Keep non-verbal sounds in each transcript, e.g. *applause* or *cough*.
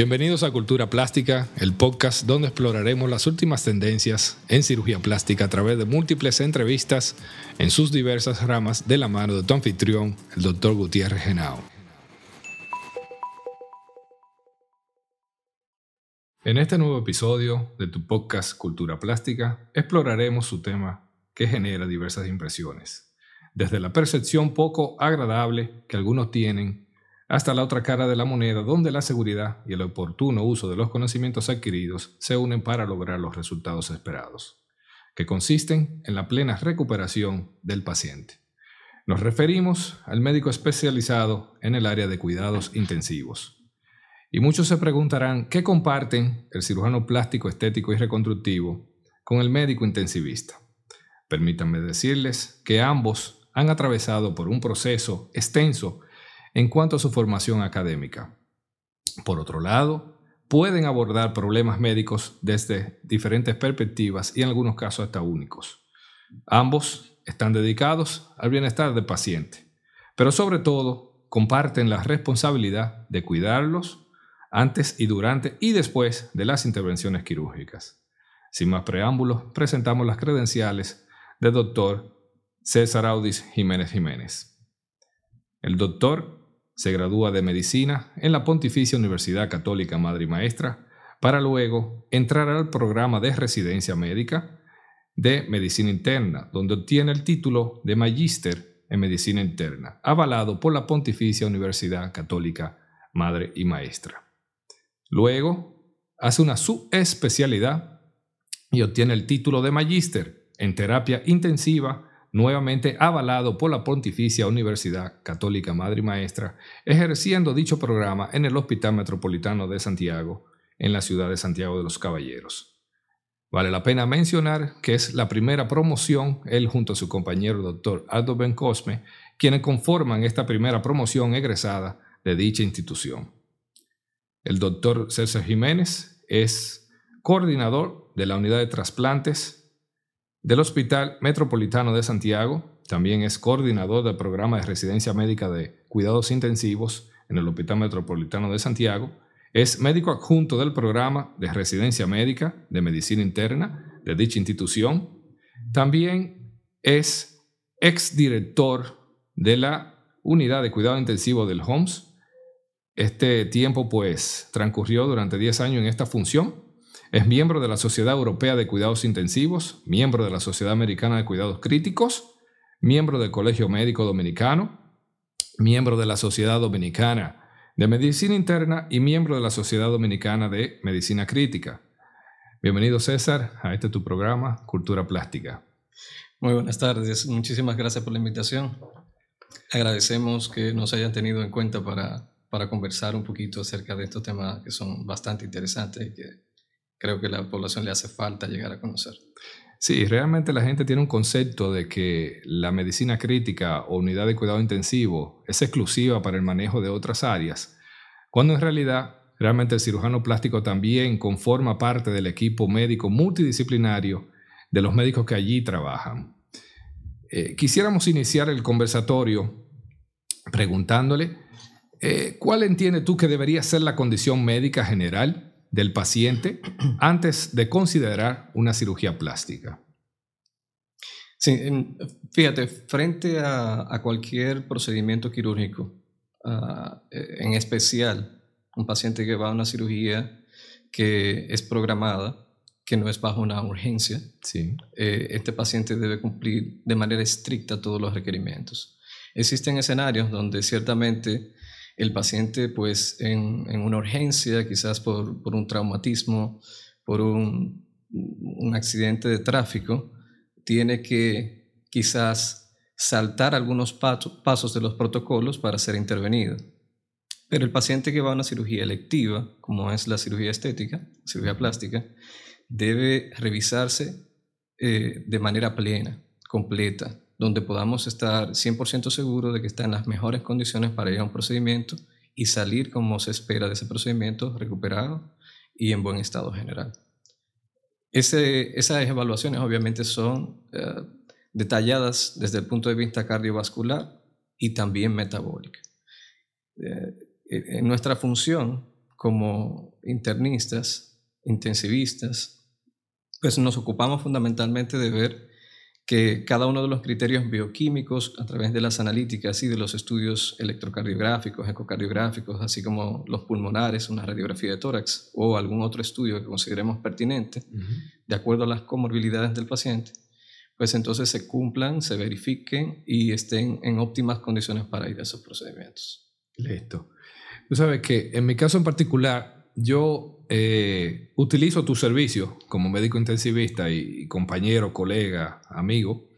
Bienvenidos a Cultura Plástica, el podcast donde exploraremos las últimas tendencias en cirugía plástica a través de múltiples entrevistas en sus diversas ramas de la mano de tu anfitrión, el Dr. Gutiérrez Genao. En este nuevo episodio de tu podcast Cultura Plástica, exploraremos su tema que genera diversas impresiones, desde la percepción poco agradable que algunos tienen hasta la otra cara de la moneda donde la seguridad y el oportuno uso de los conocimientos adquiridos se unen para lograr los resultados esperados, que consisten en la plena recuperación del paciente. Nos referimos al médico especializado en el área de cuidados intensivos. Y muchos se preguntarán qué comparten el cirujano plástico, estético y reconstructivo con el médico intensivista. Permítanme decirles que ambos han atravesado por un proceso extenso en cuanto a su formación académica. Por otro lado, pueden abordar problemas médicos desde diferentes perspectivas y en algunos casos hasta únicos. Ambos están dedicados al bienestar del paciente, pero sobre todo comparten la responsabilidad de cuidarlos antes y durante y después de las intervenciones quirúrgicas. Sin más preámbulos, presentamos las credenciales del doctor César Audis Jiménez Jiménez. El doctor se gradúa de medicina en la Pontificia Universidad Católica Madre y Maestra, para luego entrar al programa de residencia médica de medicina interna, donde obtiene el título de magíster en medicina interna, avalado por la Pontificia Universidad Católica Madre y Maestra. Luego hace una subespecialidad y obtiene el título de magíster en terapia intensiva nuevamente avalado por la Pontificia Universidad Católica Madre y Maestra, ejerciendo dicho programa en el Hospital Metropolitano de Santiago, en la ciudad de Santiago de los Caballeros. Vale la pena mencionar que es la primera promoción, él junto a su compañero doctor Aldo Ben Cosme, quienes conforman esta primera promoción egresada de dicha institución. El doctor César Jiménez es coordinador de la unidad de trasplantes del Hospital Metropolitano de Santiago. También es coordinador del programa de residencia médica de cuidados intensivos en el Hospital Metropolitano de Santiago. Es médico adjunto del programa de residencia médica de medicina interna de dicha institución. También es exdirector de la unidad de cuidado intensivo del HOMS. Este tiempo pues transcurrió durante 10 años en esta función es miembro de la Sociedad Europea de Cuidados Intensivos, miembro de la Sociedad Americana de Cuidados Críticos, miembro del Colegio Médico Dominicano, miembro de la Sociedad Dominicana de Medicina Interna y miembro de la Sociedad Dominicana de Medicina Crítica. Bienvenido César a este tu programa, Cultura Plástica. Muy buenas tardes, muchísimas gracias por la invitación. Agradecemos que nos hayan tenido en cuenta para, para conversar un poquito acerca de estos temas que son bastante interesantes y que creo que la población le hace falta llegar a conocer. Sí, realmente la gente tiene un concepto de que la medicina crítica o unidad de cuidado intensivo es exclusiva para el manejo de otras áreas, cuando en realidad realmente el cirujano plástico también conforma parte del equipo médico multidisciplinario de los médicos que allí trabajan. Eh, quisiéramos iniciar el conversatorio preguntándole, eh, ¿cuál entiende tú que debería ser la condición médica general del paciente *clears throat* antes de considerar una cirugía plástica. Sí, fíjate, frente a, cualquier procedimiento quirúrgico, ah, eh, en especial un paciente que va a una cirugía que es programada, que no es bajo una urgencia, sí. Eh, este paciente debe cumplir de manera estricta todos los requerimientos. Existen escenarios donde ciertamente el paciente pues en, una urgencia, quizás por, un traumatismo, por un, accidente de tráfico, tiene que quizás saltar algunos pasos de los protocolos para ser intervenido. Pero el paciente que va a una cirugía electiva, como es la cirugía estética, cirugía plástica, debe revisarse eh, de manera plena, completa, donde podamos estar 100% seguros de que está en las mejores condiciones para ir a un procedimiento y salir como se espera de ese procedimiento recuperado y en buen estado general. Esas evaluaciones obviamente son eh, detalladas desde el punto de vista cardiovascular y también metabólica. Eh, en nuestra función como internistas, intensivistas, pues nos ocupamos fundamentalmente de ver que cada uno de los criterios bioquímicos a través de las analíticas y de los estudios electrocardiográficos, ecocardiográficos, así como los pulmonares, una radiografía de tórax o algún otro estudio que consideremos pertinente, de acuerdo a las comorbilidades del paciente, pues entonces se cumplan, se verifiquen y estén en óptimas condiciones para ir a esos procedimientos. Listo. Tú sabes que en mi caso en particular, yo eh, utilizo tu servicio como médico intensivista y, compañero, colega, amigo.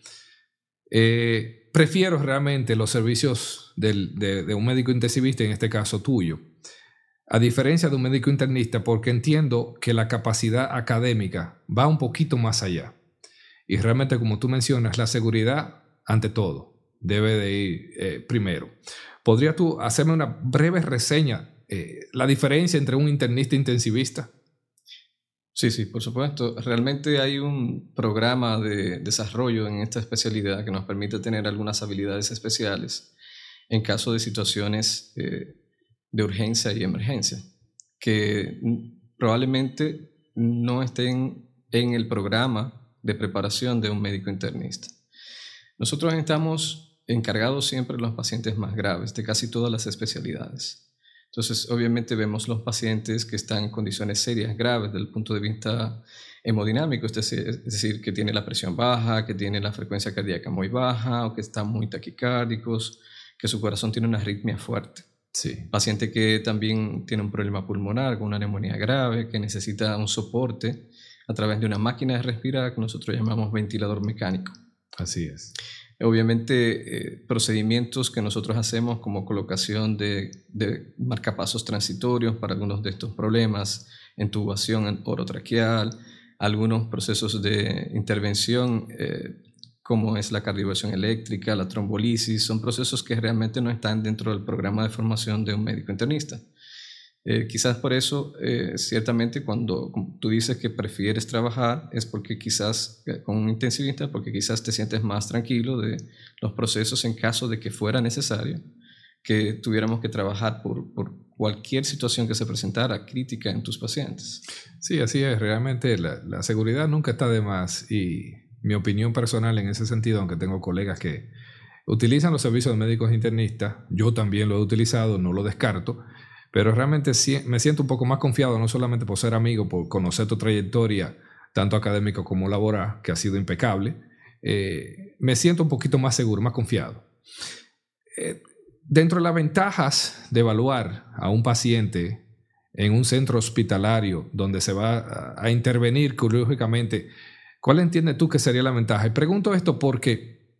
Eh, prefiero realmente los servicios de, un médico intensivista, en este caso tuyo, a diferencia de un médico internista, porque entiendo que la capacidad académica va un poquito más allá. Y realmente, como tú mencionas, la seguridad ante todo debe de ir eh, primero. ¿Podrías tú hacerme una breve reseña eh, la diferencia entre un internista e intensivista? Sí, sí, por supuesto. Realmente hay un programa de desarrollo en esta especialidad que nos permite tener algunas habilidades especiales en caso de situaciones eh, de urgencia y emergencia, que probablemente no estén en el programa de preparación de un médico internista. Nosotros estamos encargados siempre de los pacientes más graves, de casi todas las especialidades. Entonces, obviamente vemos los pacientes que están en condiciones serias, graves, desde el punto de vista hemodinámico, es decir, que tiene la presión baja, que tiene la frecuencia cardíaca muy baja o que están muy taquicárdicos, que su corazón tiene una arritmia fuerte. Sí. Paciente que también tiene un problema pulmonar, con una neumonía grave, que necesita un soporte a través de una máquina de respirar que nosotros llamamos ventilador mecánico. Así es. Obviamente, eh, procedimientos que nosotros hacemos como colocación de, marcapasos transitorios para algunos de estos problemas, intubación orotraqueal, algunos procesos de intervención eh, como es la cardioversión eléctrica, la trombolisis, son procesos que realmente no están dentro del programa de formación de un médico internista. Eh, quizás por eso, eh, ciertamente, cuando tú dices que prefieres trabajar, es porque quizás eh, con un intensivista, porque quizás te sientes más tranquilo de los procesos en caso de que fuera necesario que tuviéramos que trabajar por, por cualquier situación que se presentara crítica en tus pacientes. Sí, así es. Realmente la, la seguridad nunca está de más y mi opinión personal en ese sentido, aunque tengo colegas que utilizan los servicios de médicos internistas, yo también lo he utilizado, no lo descarto pero realmente me siento un poco más confiado, no solamente por ser amigo, por conocer tu trayectoria, tanto académica como laboral, que ha sido impecable. Eh, me siento un poquito más seguro, más confiado. Eh, dentro de las ventajas de evaluar a un paciente en un centro hospitalario donde se va a, intervenir quirúrgicamente, ¿cuál entiendes tú que sería la ventaja? Y pregunto esto porque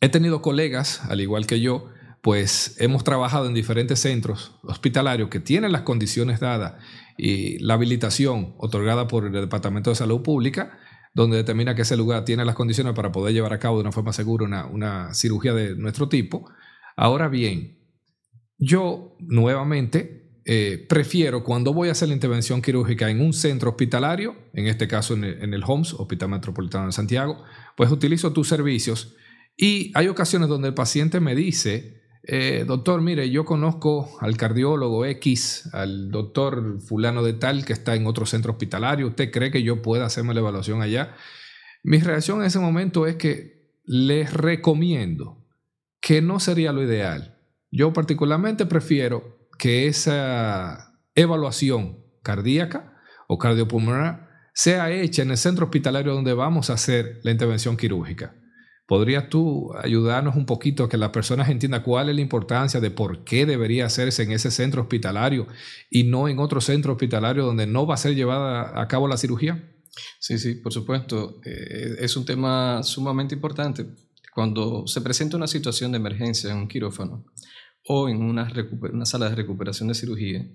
he tenido colegas, al igual que yo, pues hemos trabajado en diferentes centros hospitalarios que tienen las condiciones dadas y la habilitación otorgada por el Departamento de Salud Pública, donde determina que ese lugar tiene las condiciones para poder llevar a cabo de una forma segura una, cirugía de nuestro tipo. Ahora bien, yo nuevamente eh, prefiero cuando voy a hacer la intervención quirúrgica en un centro hospitalario, en este caso en el, en el HOMS, Hospital Metropolitano de Santiago, pues utilizo tus servicios y hay ocasiones donde el paciente me dice, eh, doctor, mire, yo conozco al cardiólogo X, al doctor fulano de tal que está en otro centro hospitalario, ¿usted cree que yo pueda hacerme la evaluación allá? Mi reacción en ese momento es que les recomiendo que no sería lo ideal. Yo particularmente prefiero que esa evaluación cardíaca o cardiopulmonar sea hecha en el centro hospitalario donde vamos a hacer la intervención quirúrgica. ¿Podrías tú ayudarnos un poquito a que las personas entiendan cuál es la importancia de por qué debería hacerse en ese centro hospitalario y no en otro centro hospitalario donde no va a ser llevada a cabo la cirugía? Sí, sí, por supuesto. Eh, es un tema sumamente importante. Cuando se presenta una situación de emergencia en un quirófano o en una, sala de recuperación de cirugía,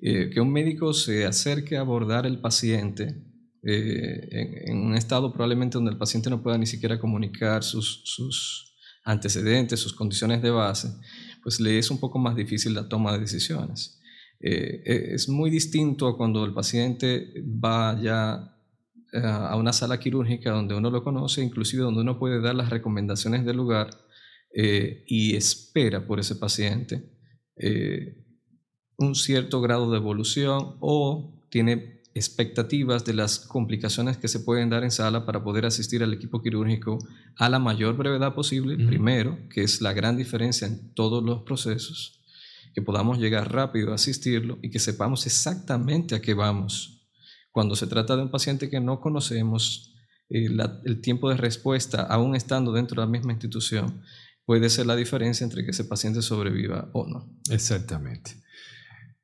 eh, que un médico se acerque a abordar el paciente eh, en, un estado probablemente donde el paciente no pueda ni siquiera comunicar sus, sus antecedentes, sus condiciones de base, pues le es un poco más difícil la toma de decisiones. Eh, eh, es muy distinto a cuando el paciente va ya a una sala quirúrgica donde uno lo conoce, inclusive donde uno puede dar las recomendaciones del lugar y espera por ese paciente un cierto grado de evolución o tiene expectativas de las complicaciones que se pueden dar en sala para poder asistir al equipo quirúrgico a la mayor brevedad posible, primero, que es la gran diferencia en todos los procesos, que podamos llegar rápido a asistirlo y que sepamos exactamente a qué vamos. Cuando se trata de un paciente que no conocemos, eh, el tiempo de respuesta, aún estando dentro de la misma institución, puede ser la diferencia entre que ese paciente sobreviva o no. Exactamente.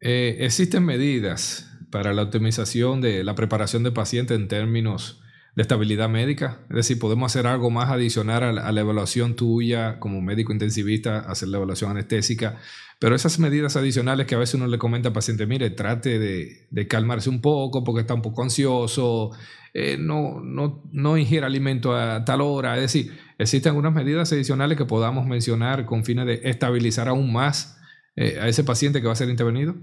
Eh, existen medidas para la optimización de la preparación de pacientes en términos de estabilidad médica. Es decir, podemos hacer algo más adicional a la, evaluación tuya como médico intensivista, hacer la evaluación anestésica, pero esas medidas adicionales que a veces uno le comenta al paciente, mire, trate de, calmarse un poco porque está un poco ansioso, eh, no, no, no ingiere alimento a tal hora. Es decir, existen algunas medidas adicionales que podamos mencionar con fines de estabilizar aún más eh, a ese paciente que va a ser intervenido.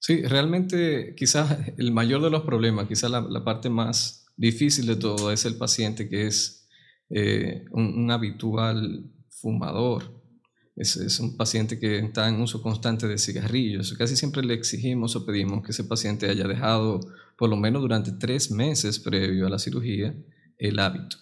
Sí, realmente quizás *laughs* el mayor de los problemas, quizás la, parte más difícil de todo es el paciente que es eh, un, habitual fumador. Es, un paciente que está en uso constante de cigarrillos. Casi siempre le exigimos o pedimos que ese paciente haya dejado por lo menos durante tres meses previo a la cirugía el hábito.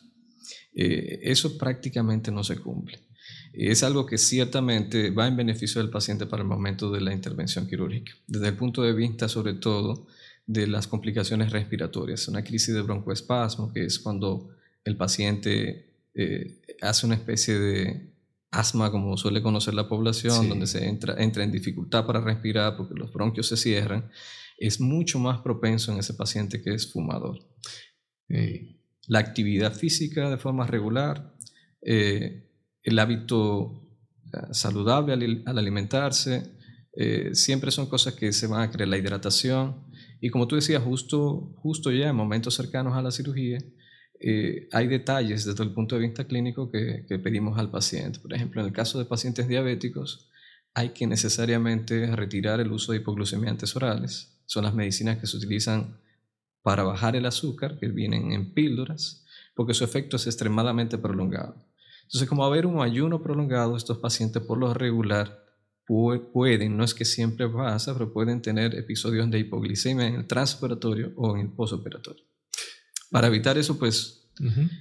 Eh, eso prácticamente no se cumple es algo que ciertamente va en beneficio del paciente para el momento de la intervención quirúrgica, desde el punto de vista sobre todo de las complicaciones respiratorias, una crisis de broncoespasmo, que es cuando el paciente eh, hace una especie de asma, como suele conocer la población, donde se entra, entra en dificultad para respirar porque los bronquios se cierran, es mucho más propenso en ese paciente que es fumador. La actividad física de forma regular, eh, el hábito eh, saludable al, alimentarse, eh, siempre son cosas que se van a crear, la hidratación. Y como tú decías, justo, justo ya en momentos cercanos a la cirugía, eh, hay detalles desde el punto de vista clínico que, que, pedimos al paciente. Por ejemplo, en el caso de pacientes diabéticos, hay que necesariamente retirar el uso de hipoglucemiantes orales. Son las medicinas que se utilizan para bajar el azúcar, que vienen en píldoras, porque su efecto es extremadamente prolongado. Entonces, como haber un ayuno prolongado, estos pacientes por lo regular pueden, no es que siempre pasa, pero pueden tener episodios de hipoglicemia en el transoperatorio o en el posoperatorio. Para evitar eso, pues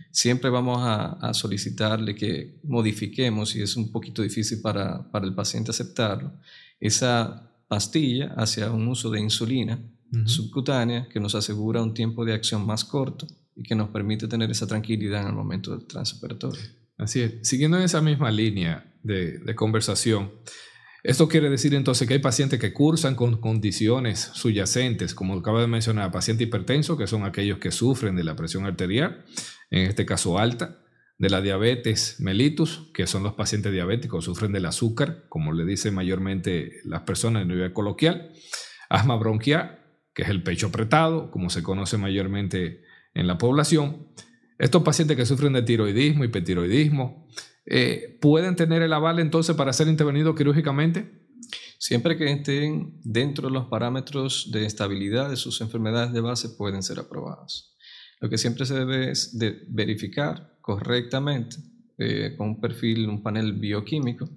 siempre vamos a, solicitarle que modifiquemos, y es un poquito difícil para, para, el paciente aceptarlo, esa pastilla hacia un uso de insulina subcutánea que nos asegura un tiempo de acción más corto y que nos permite tener esa tranquilidad en el momento del transoperatorio. Así es. Siguiendo en esa misma línea de, conversación, esto quiere decir entonces que hay pacientes que cursan con condiciones subyacentes, como acaba de mencionar, paciente hipertenso, que son aquellos que sufren de la presión arterial, en este caso alta, de la diabetes mellitus, que son los pacientes diabéticos, sufren del azúcar, como le dicen mayormente las personas en nivel coloquial, asma bronquial, que es el pecho apretado, como se conoce mayormente en la población, estos pacientes que sufren de tiroidismo, hipertiroidismo, eh, ¿pueden tener el aval entonces para ser intervenidos quirúrgicamente? Siempre que estén dentro de los parámetros de estabilidad de sus enfermedades de base, pueden ser aprobados. Lo que siempre se debe es verificar correctamente eh, con un perfil, un panel bioquímico,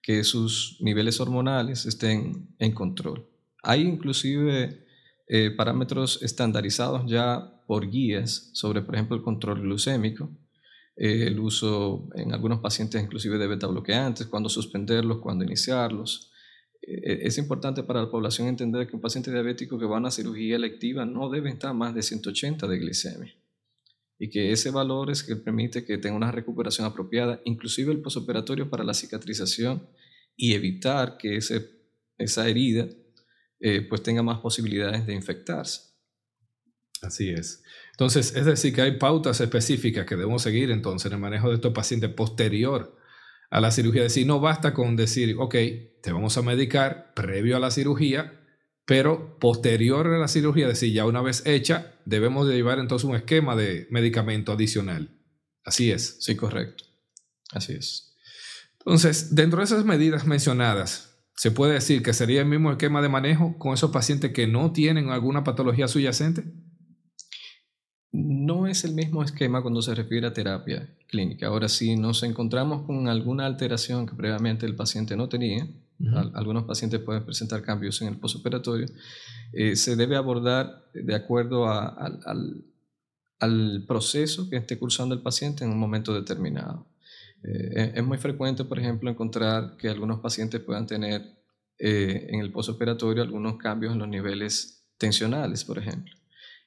que sus niveles hormonales estén en control. Hay inclusive eh, parámetros estandarizados ya por guías sobre, por ejemplo, el control glucémico, eh, el uso en algunos pacientes inclusive de beta bloqueantes, cuándo suspenderlos, cuándo iniciarlos. Eh, es importante para la población entender que un paciente diabético que va a una cirugía electiva no debe estar más de 180 de glicemia y que ese valor es que permite que tenga una recuperación apropiada, inclusive el posoperatorio para la cicatrización y evitar que ese, esa herida eh, pues tenga más posibilidades de infectarse. Así es. Entonces, es decir, que hay pautas específicas que debemos seguir entonces en el manejo de estos pacientes posterior a la cirugía. Es decir, no basta con decir, ok, te vamos a medicar previo a la cirugía, pero posterior a la cirugía, es decir, ya una vez hecha, debemos de llevar entonces un esquema de medicamento adicional. Así es. Sí, correcto. Así es. Entonces, dentro de esas medidas mencionadas, se puede decir que sería el mismo esquema de manejo con esos pacientes que no tienen alguna patología subyacente. No es el mismo esquema cuando se refiere a terapia clínica. Ahora, si nos encontramos con alguna alteración que previamente el paciente no tenía, algunos pacientes pueden presentar cambios en el postoperatorio, eh, se debe abordar de acuerdo al, al, proceso que esté cursando el paciente en un momento determinado. Eh, es muy frecuente, por ejemplo, encontrar que algunos pacientes puedan tener eh, en el postoperatorio algunos cambios en los niveles tensionales, por ejemplo,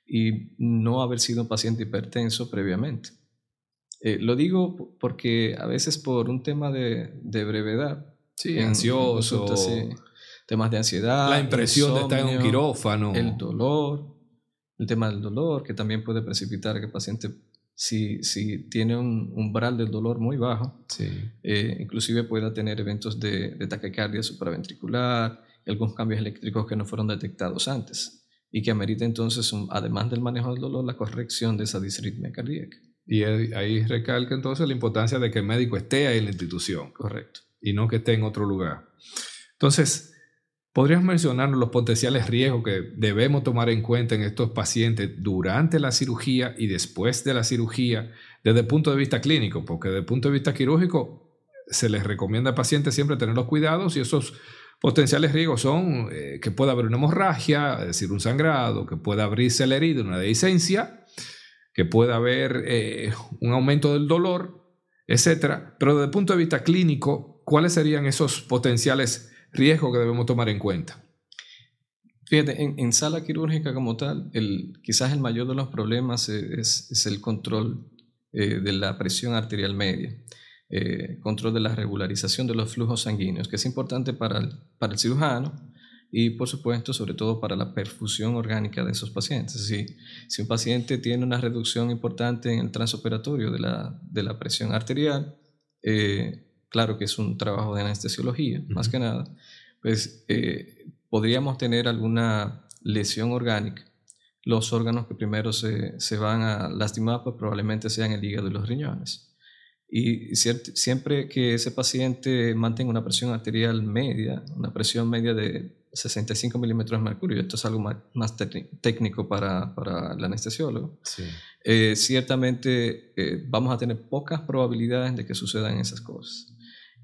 y no haber sido un paciente hipertenso previamente. lo digo porque a veces por un tema de, de brevedad, Sí, ansioso. temas de ansiedad. La impresión de estar en un quirófano. El dolor. El tema del dolor, que también puede precipitar que el paciente, si, si tiene un umbral del dolor muy bajo, sí. Eh, inclusive pueda tener eventos de, de taquicardia supraventricular, algunos cambios eléctricos que no fueron detectados antes y que amerita entonces, además del manejo del dolor, la corrección de esa disritmia cardíaca. Y ahí recalca entonces la importancia de que el médico esté ahí en la institución. Correcto y no que esté en otro lugar. Entonces, ¿podrías mencionarnos los potenciales riesgos que debemos tomar en cuenta en estos pacientes durante la cirugía y después de la cirugía desde el punto de vista clínico? Porque desde el punto de vista quirúrgico se les recomienda al paciente siempre tener los cuidados y esos potenciales riesgos son eh, que pueda haber una hemorragia, es decir, un sangrado, que pueda abrirse la herida, una dehiscencia, que pueda haber eh, un aumento del dolor, etc. Pero desde el punto de vista clínico, ¿cuáles serían esos potenciales riesgos que debemos tomar en cuenta? Fíjate, en, sala quirúrgica como tal, el, quizás el mayor de los problemas es, el control eh, de la presión arterial media, eh, control de la regularización de los flujos sanguíneos, que es importante para el, para el cirujano y por supuesto sobre todo para la perfusión orgánica de esos pacientes. Si, si un paciente tiene una reducción importante en el transoperatorio de la, de la presión arterial, eh, claro que es un trabajo de anestesiología, más que nada, pues eh, podríamos tener alguna lesión orgánica. Los órganos que primero se, se van a lastimar pues probablemente sean el hígado y los riñones. Y siempre que ese paciente mantenga una presión arterial media, una presión media de 65 milímetros de mercurio, esto es algo más, más técnico para, para, el anestesiólogo, eh, ciertamente eh, vamos a tener pocas probabilidades de que sucedan esas cosas.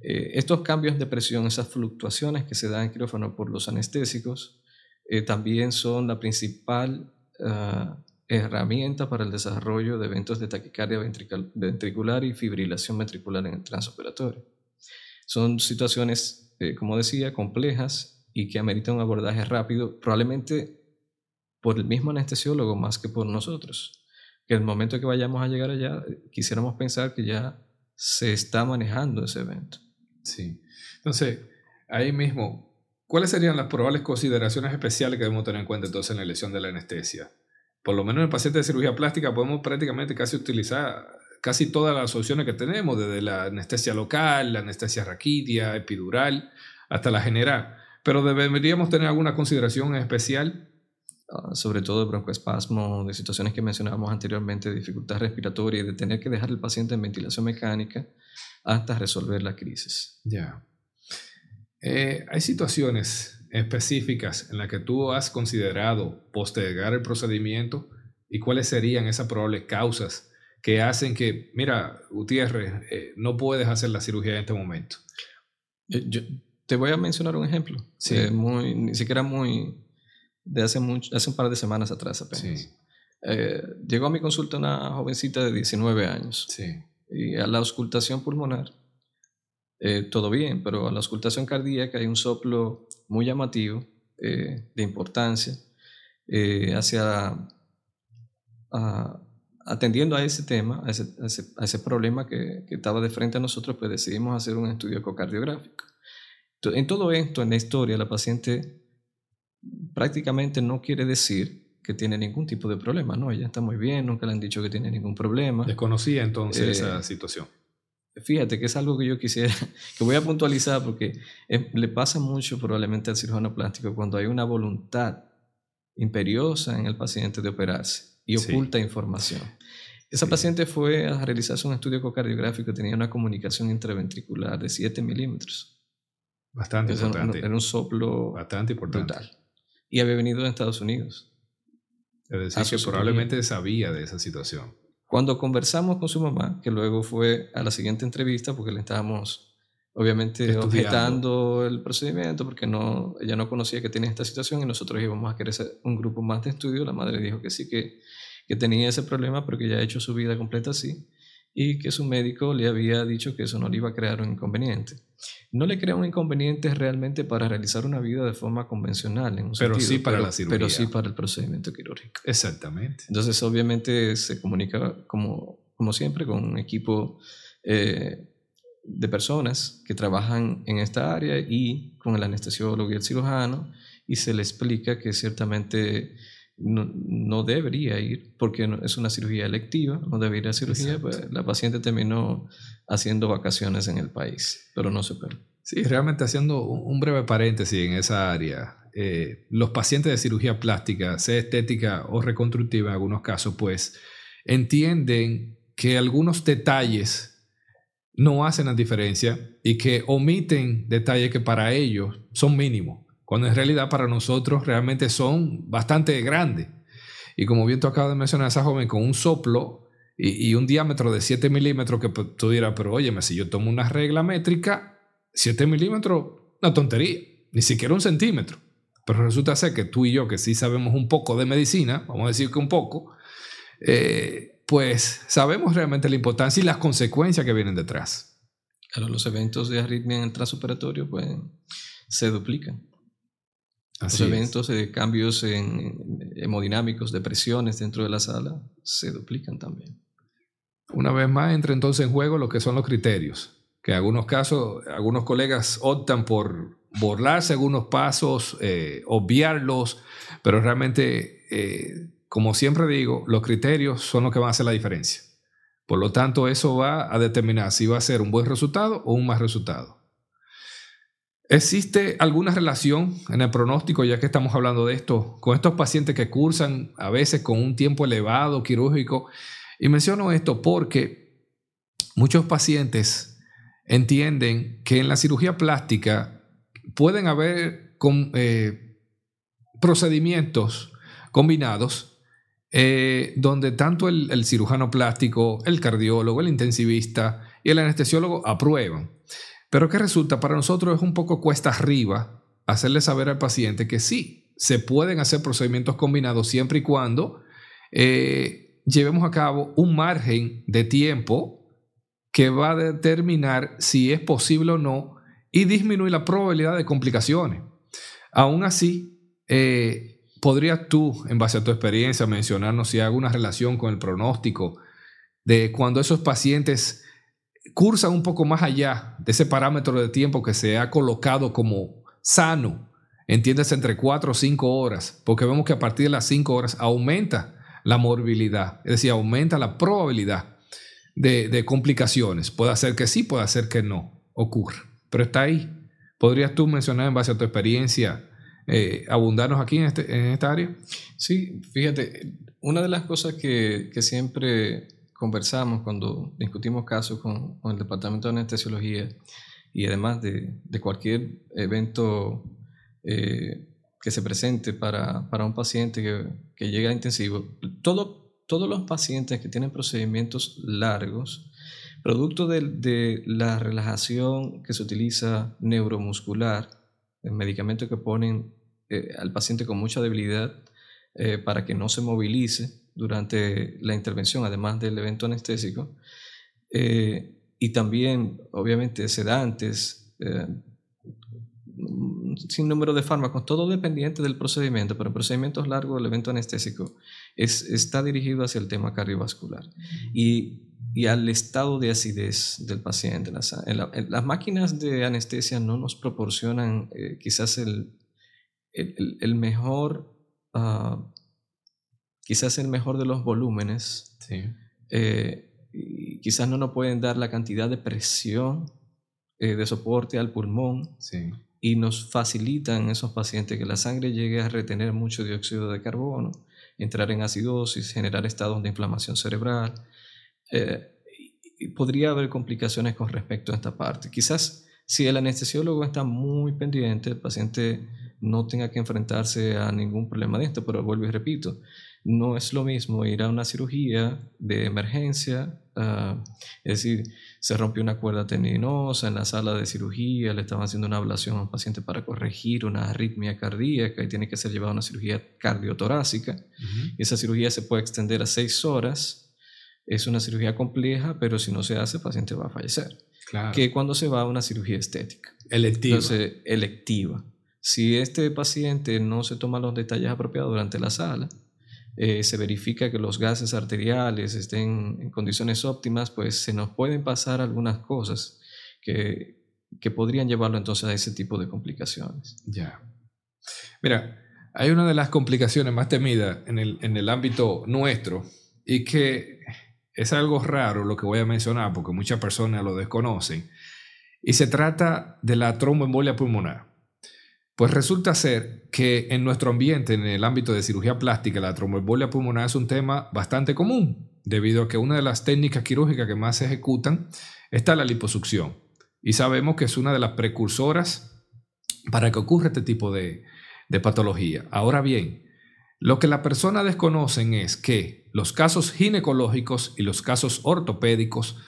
Eh, estos cambios de presión, esas fluctuaciones que se dan en quirófano por los anestésicos, eh, también son la principal ah, herramienta para el desarrollo de eventos de taquicardia ventricular y fibrilación ventricular en el transoperatorio. Son situaciones, eh, como decía, complejas y que ameritan un abordaje rápido, probablemente por el mismo anestesiólogo más que por nosotros. Que el momento que vayamos a llegar allá, quisiéramos pensar que ya se está manejando ese evento. Sí. Entonces, ahí mismo, ¿cuáles serían las probables consideraciones especiales que debemos tener en cuenta entonces en la elección de la anestesia? Por lo menos en el paciente de cirugía plástica podemos prácticamente casi utilizar casi todas las opciones que tenemos, desde la anestesia local, la anestesia raquidia, epidural, hasta la general. Pero deberíamos tener alguna consideración especial ah, sobre todo de broncoespasmo, de situaciones que mencionábamos anteriormente, de dificultad respiratoria de tener que dejar el paciente en ventilación mecánica hasta resolver la crisis. Ya. Eh, ¿Hay situaciones específicas en las que tú has considerado postergar el procedimiento y cuáles serían esas probables causas que hacen que, mira, Gutiérrez, eh, no puedes hacer la cirugía en este momento? Eh, yo, te voy a mencionar un ejemplo. Sí. muy, ni siquiera muy de hace, mucho, hace un par de semanas atrás apenas. Sí. llegó a mi consulta una jovencita de 19 años. Sí. Y a la auscultación pulmonar, eh, todo bien, pero a la auscultación cardíaca hay un soplo muy llamativo, eh, de importancia, eh, hacia, atendiendo a ese tema, a ese, a ese, problema que, que, estaba de frente a nosotros, pues decidimos hacer un estudio ecocardiográfico. En todo esto, en la historia, la paciente prácticamente no quiere decir que tiene ningún tipo de problema, ¿no? Ella está muy bien, nunca le han dicho que tiene ningún problema. Desconocía entonces esa eh, situación. Fíjate que es algo que yo quisiera, *laughs* que voy a puntualizar porque le pasa mucho probablemente al cirujano plástico cuando hay una voluntad imperiosa en el paciente de operarse y oculta información. Esa paciente fue a realizarse un estudio ecocardiográfico, tenía una comunicación intraventricular de 7 milímetros. Bastante importante. Era un soplo Bastante importante. brutal. Y había venido de Estados Unidos. Es decir, que probablemente sabía de esa situación. Cuando conversamos con su mamá, que luego fue a la siguiente entrevista porque le estábamos obviamente objetando el procedimiento porque no, ella no conocía que tenía esta situación y nosotros íbamos a querer ser un grupo más de estudio. La madre dijo que sí, que, que tenía ese problema porque ya ha hecho su vida completa así y que su médico le había dicho que eso no le iba a crear un inconveniente. No le crea un inconveniente realmente para realizar una vida de forma convencional, en pero sí para la cirugía. Pero sí para el procedimiento quirúrgico. Exactamente. Entonces, obviamente, se comunica como, como siempre con un equipo eh, de personas que trabajan en esta área y con el anestesiólogo y el cirujano y se le explica que ciertamente no, debería ir porque es una cirugía electiva, no debería ir a cirugía, pues la paciente terminó haciendo vacaciones en el país, pero no se perdió. Sí, realmente haciendo un breve paréntesis en esa área, eh, los pacientes de cirugía plástica, sea estética o reconstructiva en algunos casos, pues entienden que algunos detalles no hacen la diferencia y que omiten detalles que para ellos son mínimos cuando en realidad para nosotros realmente son bastante grandes. Y como bien tú acabas de mencionar, esa joven con un soplo y, un diámetro de 7 milímetros que tú dirás, pero óyeme, si yo tomo una regla métrica, 7 milímetros, una tontería, ni siquiera un centímetro. Pero resulta ser que tú y yo, que sí sabemos un poco de medicina, vamos a decir que un poco, eh, pues sabemos realmente la importancia y las consecuencias que vienen detrás. Claro, los eventos de arritmia en el transoperatorio pues, se duplican los eventos de cambios en, hemodinámicos, de presiones dentro de la sala, se duplican también. Una vez más entra entonces en juego lo que son los criterios, que en algunos casos algunos colegas optan por burlarse algunos pasos, eh, obviarlos, pero realmente, eh, como siempre digo, los criterios son los que van a hacer la diferencia. Por lo tanto, eso va a determinar si va a ser un buen resultado o un mal resultado. ¿Existe alguna relación en el pronóstico, ya que estamos hablando de esto, con estos pacientes que cursan a veces con un tiempo elevado quirúrgico? Y menciono esto porque muchos pacientes entienden que en la cirugía plástica pueden haber eh, procedimientos combinados eh, donde tanto el, cirujano plástico, el cardiólogo, el intensivista y el anestesiólogo aprueban. Pero que resulta para nosotros es un poco cuesta arriba hacerle saber al paciente que sí, se pueden hacer procedimientos combinados siempre y cuando eh, llevemos a cabo un margen de tiempo que va a determinar si es posible o no y disminuir la probabilidad de complicaciones. Aún así, eh, ¿podrías tú, en base a tu experiencia, mencionarnos si hay alguna relación con el pronóstico de cuando esos pacientes cursan un poco más allá de ese parámetro de tiempo que se ha colocado como sano, entiendes, entre 4 o 5 horas, porque vemos que a partir de las 5 horas aumenta la morbilidad, es decir, aumenta la probabilidad de, complicaciones. Puede ser que sí, puede ser que no ocurra, pero está ahí. ¿Podrías tú mencionar en base a tu experiencia, eh, abundarnos aquí en, este, en esta área? Sí, fíjate, una de las cosas que, que siempre conversamos cuando discutimos casos con, el Departamento de Anestesiología y además de, cualquier evento eh, que se presente para, un paciente que, que llega a intensivo, todo, todos los pacientes que tienen procedimientos largos, producto de, la relajación que se utiliza neuromuscular, el medicamento que ponen eh, al paciente con mucha debilidad eh, para que no se movilice, durante la intervención, además del evento anestésico, eh, y también, obviamente, sedantes, eh, sin número de fármacos, todo dependiente del procedimiento, pero en procedimientos largos, el evento anestésico es, está dirigido hacia el tema cardiovascular y, y al estado de acidez del paciente. Las, las máquinas de anestesia no nos proporcionan eh, quizás el, el, el mejor... Uh, quizás el mejor de los volúmenes. Eh, quizás no nos pueden dar la cantidad de presión eh, de soporte al pulmón. Y nos facilitan esos pacientes que la sangre llegue a retener mucho dióxido de carbono, entrar en acidosis, generar estados de inflamación cerebral. Eh, podría haber complicaciones con respecto a esta parte. Quizás si el anestesiólogo está muy pendiente, el paciente no tenga que enfrentarse a ningún problema de esto, pero vuelvo y repito, no es lo mismo ir a una cirugía de emergencia, ah, es decir, se rompió una cuerda tendinosa en la sala de cirugía, le estaban haciendo una ablación a un paciente para corregir una arritmia cardíaca y tiene que ser llevado a una cirugía cardiotorácica. Esa cirugía se puede extender a seis horas. Es una cirugía compleja, pero si no se hace, el paciente va a fallecer. Que cuando se va a una cirugía estética. Electiva. Entonces, electiva. Si este paciente no se toma los detalles apropiados durante la sala, eh, se verifica que los gases arteriales estén en condiciones óptimas, pues se nos pueden pasar algunas cosas que, que podrían llevarlo entonces a ese tipo de complicaciones. Ya. Mira, hay una de las complicaciones más temidas en el, en el ámbito nuestro y que es algo raro lo que voy a mencionar porque muchas personas lo desconocen y se trata de la tromboembolia pulmonar. Pues resulta ser que en nuestro ambiente, en el ámbito de cirugía plástica, la tromboembolia pulmonar es un tema bastante común, debido a que una de las técnicas quirúrgicas que más se ejecutan está la liposucción. Y sabemos que es una de las precursoras para que ocurra este tipo de, de patología. Ahora bien, lo que las personas desconocen es que los casos ginecológicos y los casos ortopédicos,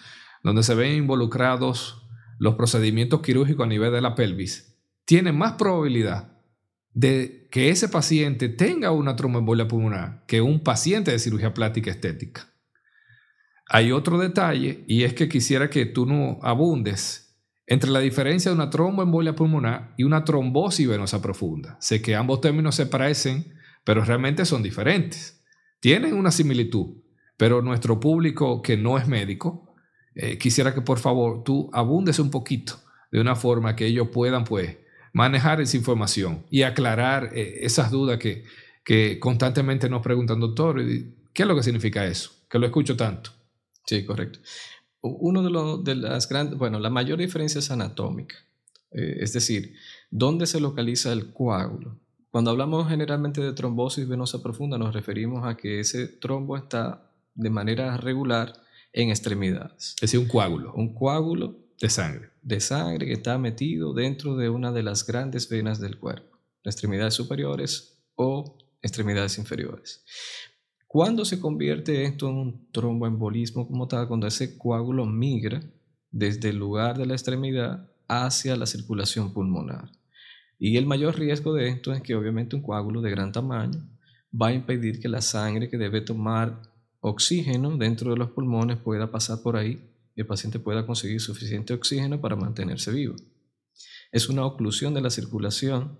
donde se ven involucrados los procedimientos quirúrgicos a nivel de la pelvis, tiene más probabilidad de que ese paciente tenga una tromboembolia pulmonar que un paciente de cirugía plástica estética. Hay otro detalle y es que quisiera que tú no abundes entre la diferencia de una tromboembolia pulmonar y una trombosis venosa profunda. Sé que ambos términos se parecen, pero realmente son diferentes. Tienen una similitud, pero nuestro público que no es médico, eh, quisiera que por favor tú abundes un poquito de una forma que ellos puedan pues manejar esa información y aclarar eh, esas dudas que, que constantemente nos preguntan, doctor, ¿qué es lo que significa eso? Que lo escucho tanto. Sí, correcto. Uno de, los de las grandes, bueno, la mayor diferencia es anatómica, eh, es decir, ¿dónde se localiza el coágulo? Cuando hablamos generalmente de trombosis venosa profunda, nos referimos a que ese trombo está de manera regular en extremidades. Es decir, un coágulo. Un coágulo de sangre. De sangre que está metido dentro de una de las grandes venas del cuerpo, extremidades superiores o extremidades inferiores. ¿Cuándo se convierte esto en un tromboembolismo como tal? Cuando ese coágulo migra desde el lugar de la extremidad hacia la circulación pulmonar. Y el mayor riesgo de esto es que obviamente un coágulo de gran tamaño va a impedir que la sangre que debe tomar oxígeno dentro de los pulmones pueda pasar por ahí el paciente pueda conseguir suficiente oxígeno para mantenerse vivo. Es una oclusión de la circulación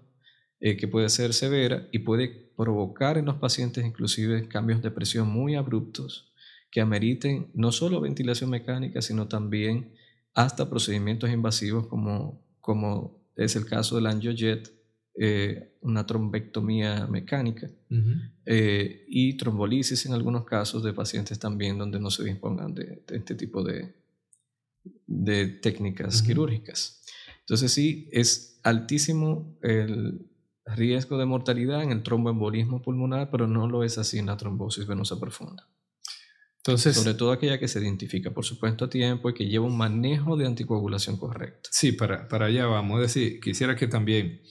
eh, que puede ser severa y puede provocar en los pacientes inclusive cambios de presión muy abruptos que ameriten no solo ventilación mecánica, sino también hasta procedimientos invasivos como, como es el caso del angiojet, eh, una trombectomía mecánica eh, y trombolisis en algunos casos de pacientes también donde no se dispongan de este tipo de, de técnicas quirúrgicas. Entonces sí, es altísimo el riesgo de mortalidad en el tromboembolismo pulmonar, pero no lo es así en la trombosis venosa profunda. Entonces, Sobre todo aquella que se identifica, por supuesto, a tiempo y que lleva un manejo de anticoagulación correcto. Sí, para, para allá vamos. Es decir, quisiera que también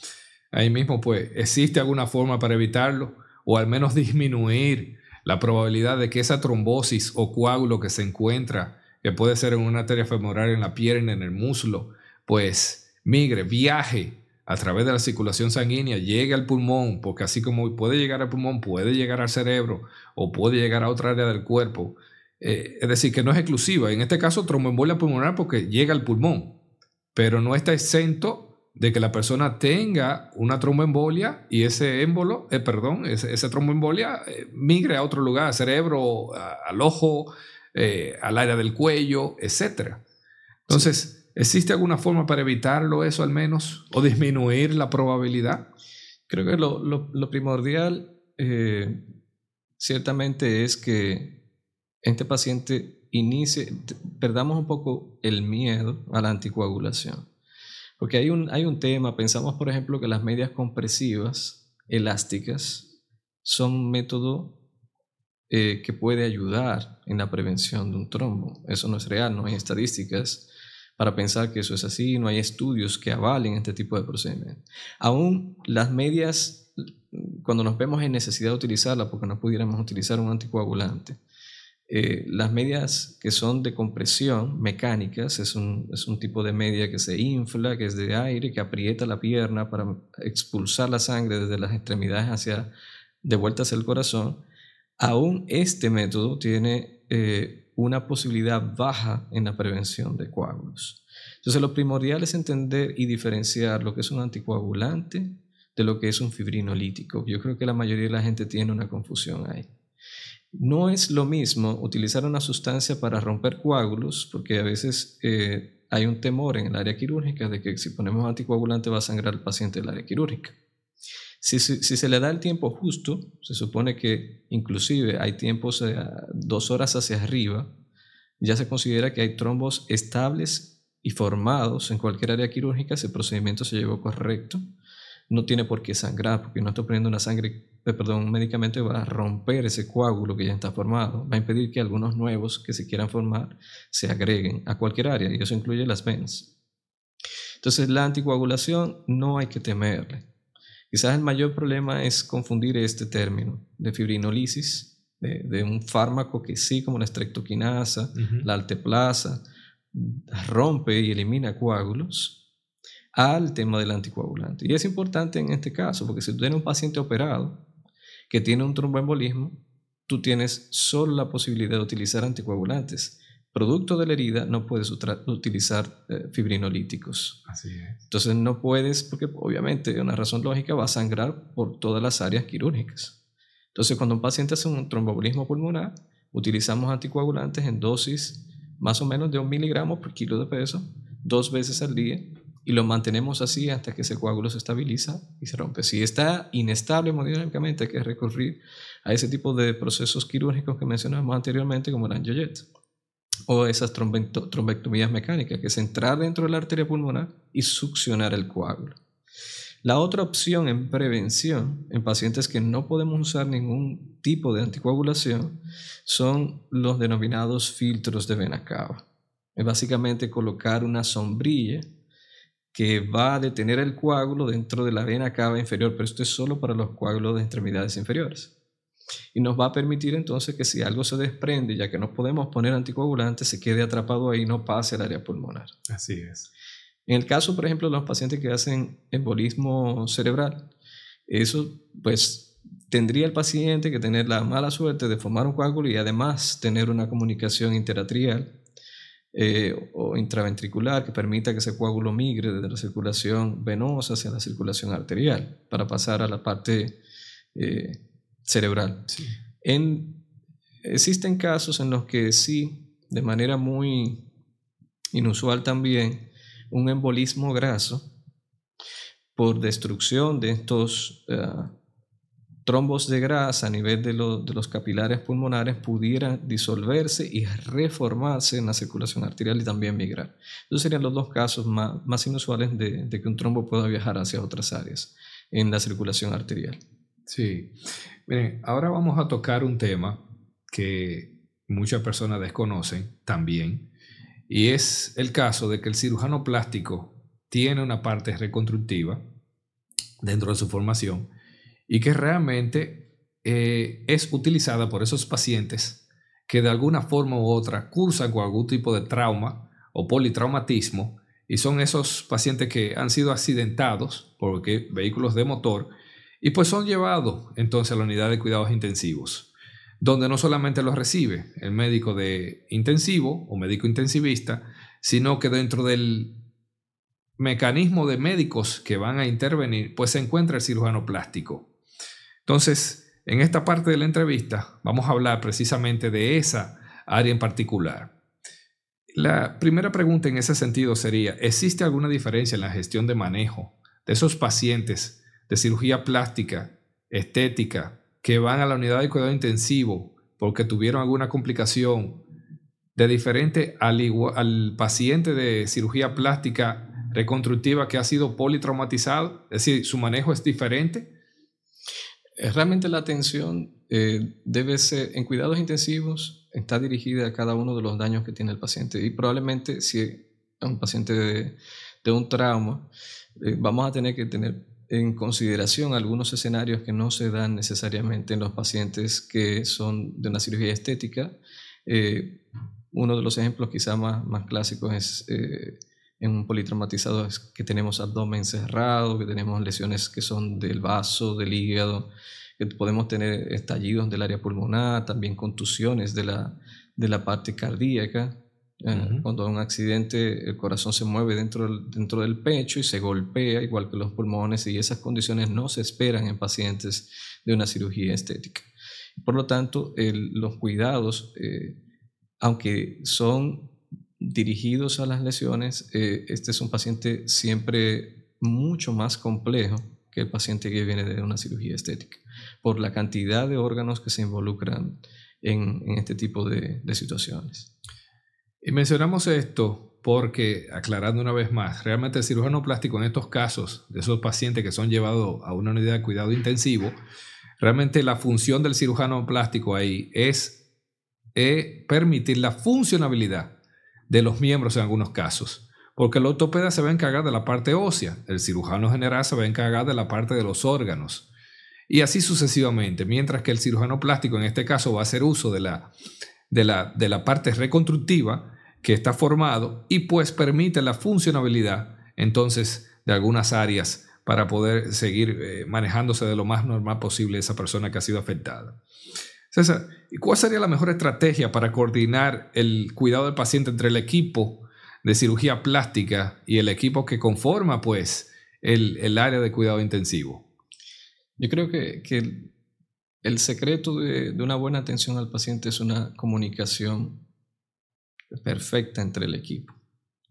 ahí mismo, pues, existe alguna forma para evitarlo o al menos disminuir la probabilidad de que esa trombosis o coágulo que se encuentra que puede ser en una arteria femoral, en la pierna, en el muslo, pues migre, viaje a través de la circulación sanguínea, llegue al pulmón, porque así como puede llegar al pulmón, puede llegar al cerebro o puede llegar a otra área del cuerpo. Eh, es decir, que no es exclusiva. En este caso, tromboembolia pulmonar porque llega al pulmón, pero no está exento de que la persona tenga una tromboembolia y ese émbolo, eh, perdón, esa tromboembolia eh, migre a otro lugar, al cerebro, al ojo, eh, al área del cuello, etc. Entonces, ¿existe alguna forma para evitarlo eso al menos o disminuir la probabilidad? Creo que lo, primordial eh, ciertamente es que este paciente inicie, perdamos un poco el miedo a la anticoagulación. Porque hay un, hay un tema, pensamos por ejemplo que las medias compresivas elásticas son método eh, que puede ayudar en la prevención de un trombo. Eso no es real, no hay estadísticas para pensar que eso es así, no hay estudios que avalen este tipo de procedimientos. Aún las medias cuando nos vemos en necesidad de utilizarla porque no pudiéramos utilizar un anticoagulante, eh, las medias que son de compresión mecánicas, es un, es un, tipo de media que se infla, que es de aire, que aprieta la pierna para expulsar la sangre desde las extremidades hacia de vuelta hacia el corazón. Aún este método tiene eh, una posibilidad baja en la prevención de coágulos. Entonces lo primordial es entender y diferenciar lo que es un anticoagulante de lo que es un fibrinolítico. Yo creo que la mayoría de la gente tiene una confusión ahí. No es lo mismo utilizar una sustancia para romper coágulos, porque a veces eh, hay un temor en el área quirúrgica de que si ponemos anticoagulante va a sangrar al paciente del área quirúrgica. Si, se le da el tiempo justo, se supone que inclusive hay tiempos de dos horas hacia arriba, ya se considera que hay trombos estables y formados en cualquier área quirúrgica si el procedimiento se llevó correcto. No tiene por qué sangrar, porque no estoy poniendo una sangre eh, perdón, un medicamento va a romper ese coágulo que ya está formado, va a impedir que algunos nuevos que se quieran formar se agreguen a cualquier área, y eso incluye las venas. Entonces, la anticoagulación no hay que temerle. Quizás el mayor problema es confundir este término de fibrinolisis, de, un fármaco que sí, como la estreptoquinasa, la alteplasa, rompe y elimina coágulos, al tema del anticoagulante. Y es importante en este caso, porque si tú tienes un paciente operado, que tiene un tromboembolismo, tú tienes solo la posibilidad de utilizar anticoagulantes. Producto de la herida no puedes utilizar eh, fibrinolíticos. Así es. Entonces no puedes, porque obviamente una razón lógica va a sangrar por todas las áreas quirúrgicas. Entonces cuando un paciente hace un tromboembolismo pulmonar, utilizamos anticoagulantes en dosis más o menos de un miligramo por kilo de peso, dos veces al día, y lo mantenemos así hasta que ese coágulo se estabiliza y se rompe. Si está inestable hemodinámicamente, hay que recurrir a ese tipo de procesos quirúrgicos que mencionamos anteriormente, como el angiojet, o esas trombectomías mecánicas, que es entrar dentro de la arteria pulmonar y succionar el coágulo. La otra opción en prevención en pacientes que no podemos usar ningún tipo de anticoagulación son los denominados filtros de vena cava. Es básicamente colocar una sombrilla que va a detener el coágulo dentro de la vena cava inferior, pero esto es solo para los coágulos de extremidades inferiores. Y nos va a permitir entonces que si algo se desprende, ya que no podemos poner anticoagulantes, se quede atrapado ahí y no pase al área pulmonar. Así es. En el caso, por ejemplo, de los pacientes que hacen embolismo cerebral, eso pues tendría el paciente que tener la mala suerte de formar un coágulo y además tener una comunicación interatrial eh, o intraventricular que permita que ese coágulo migre desde la circulación venosa hacia la circulación arterial para pasar a la parte eh, cerebral. En, existen casos en los que sí, de manera muy inusual también, un embolismo graso por destrucción de estos uh, trombos de grasa a nivel de, los capilares pulmonares pudieran disolverse y reformarse en la circulación arterial y también migrar. Esos serían los dos casos más, inusuales de, que un trombo pueda viajar hacia otras áreas en la circulación arterial. Sí. Miren, ahora vamos a tocar un tema que muchas personas desconocen también, y es el caso de que el cirujano plástico tiene una parte reconstructiva dentro de su formación y que realmente eh, es utilizada por esos pacientes que de alguna forma u otra cursan con algún tipo de trauma o politraumatismo y son esos pacientes que han sido accidentados por vehículos de motor y pues son llevados entonces a la unidad de cuidados intensivos, donde no solamente los recibe el médico de intensivo o médico intensivista, sino que dentro del mecanismo de médicos que van a intervenir, pues se encuentra el cirujano plástico. Entonces, en esta parte de la entrevista vamos a hablar precisamente de esa área en particular. La primera pregunta en ese sentido sería, ¿existe alguna diferencia en la gestión de manejo de esos pacientes de cirugía plástica, estética, que van a la unidad de cuidado intensivo porque tuvieron alguna complicación de diferente al, al paciente de cirugía plástica reconstructiva que ha sido politraumatizado? Es decir, ¿su manejo es diferente? Eh, realmente la atención eh, debe ser, en cuidados intensivos, está dirigida a cada uno de los daños que tiene el paciente. Y probablemente si es un paciente de, un trauma, eh, vamos a tener que tener en consideración algunos escenarios que no se dan necesariamente en los pacientes que son de una cirugía estética. Eh, uno de los ejemplos quizá más, más clásicos es eh, en un politraumatizado es que tenemos abdomen cerrado, que tenemos lesiones que son del vaso, del hígado, que podemos tener estallidos del área pulmonar, también contusiones de la, de la parte cardíaca. Eh, cuando hay un accidente, el corazón se mueve dentro del, dentro del pecho y se golpea, igual que los pulmones, y esas condiciones no se esperan en pacientes de una cirugía estética. Por lo tanto, los cuidados, eh, aunque son dirigidos a las lesiones, eh, este es un paciente siempre mucho más complejo que el paciente que viene de una cirugía estética, por la cantidad de órganos que se involucran en, este tipo de, situaciones. Y mencionamos esto porque, aclarando una vez más, realmente el cirujano plástico en estos casos, de esos pacientes que son llevados a una unidad de cuidado intensivo, realmente la función del cirujano plástico ahí es eh, permitir la funcionabilidad de los miembros en algunos casos. Porque el ortopeda se va a encargar de la parte ósea, el cirujano general se va a encargar de la parte de los órganos. Y así sucesivamente, mientras que el cirujano plástico en este caso va a hacer uso de la, de la, de la parte reconstructiva que está formado y pues permite la funcionabilidad entonces de algunas áreas para poder seguir eh, manejándose de lo más normal posible esa persona que ha sido afectada. César, ¿y cuál sería la mejor estrategia para coordinar el cuidado del paciente entre el equipo de cirugía plástica y el equipo que conforma pues el, área de cuidado intensivo? Yo creo que, el, secreto de, una buena atención al paciente es una comunicación perfecta entre el equipo.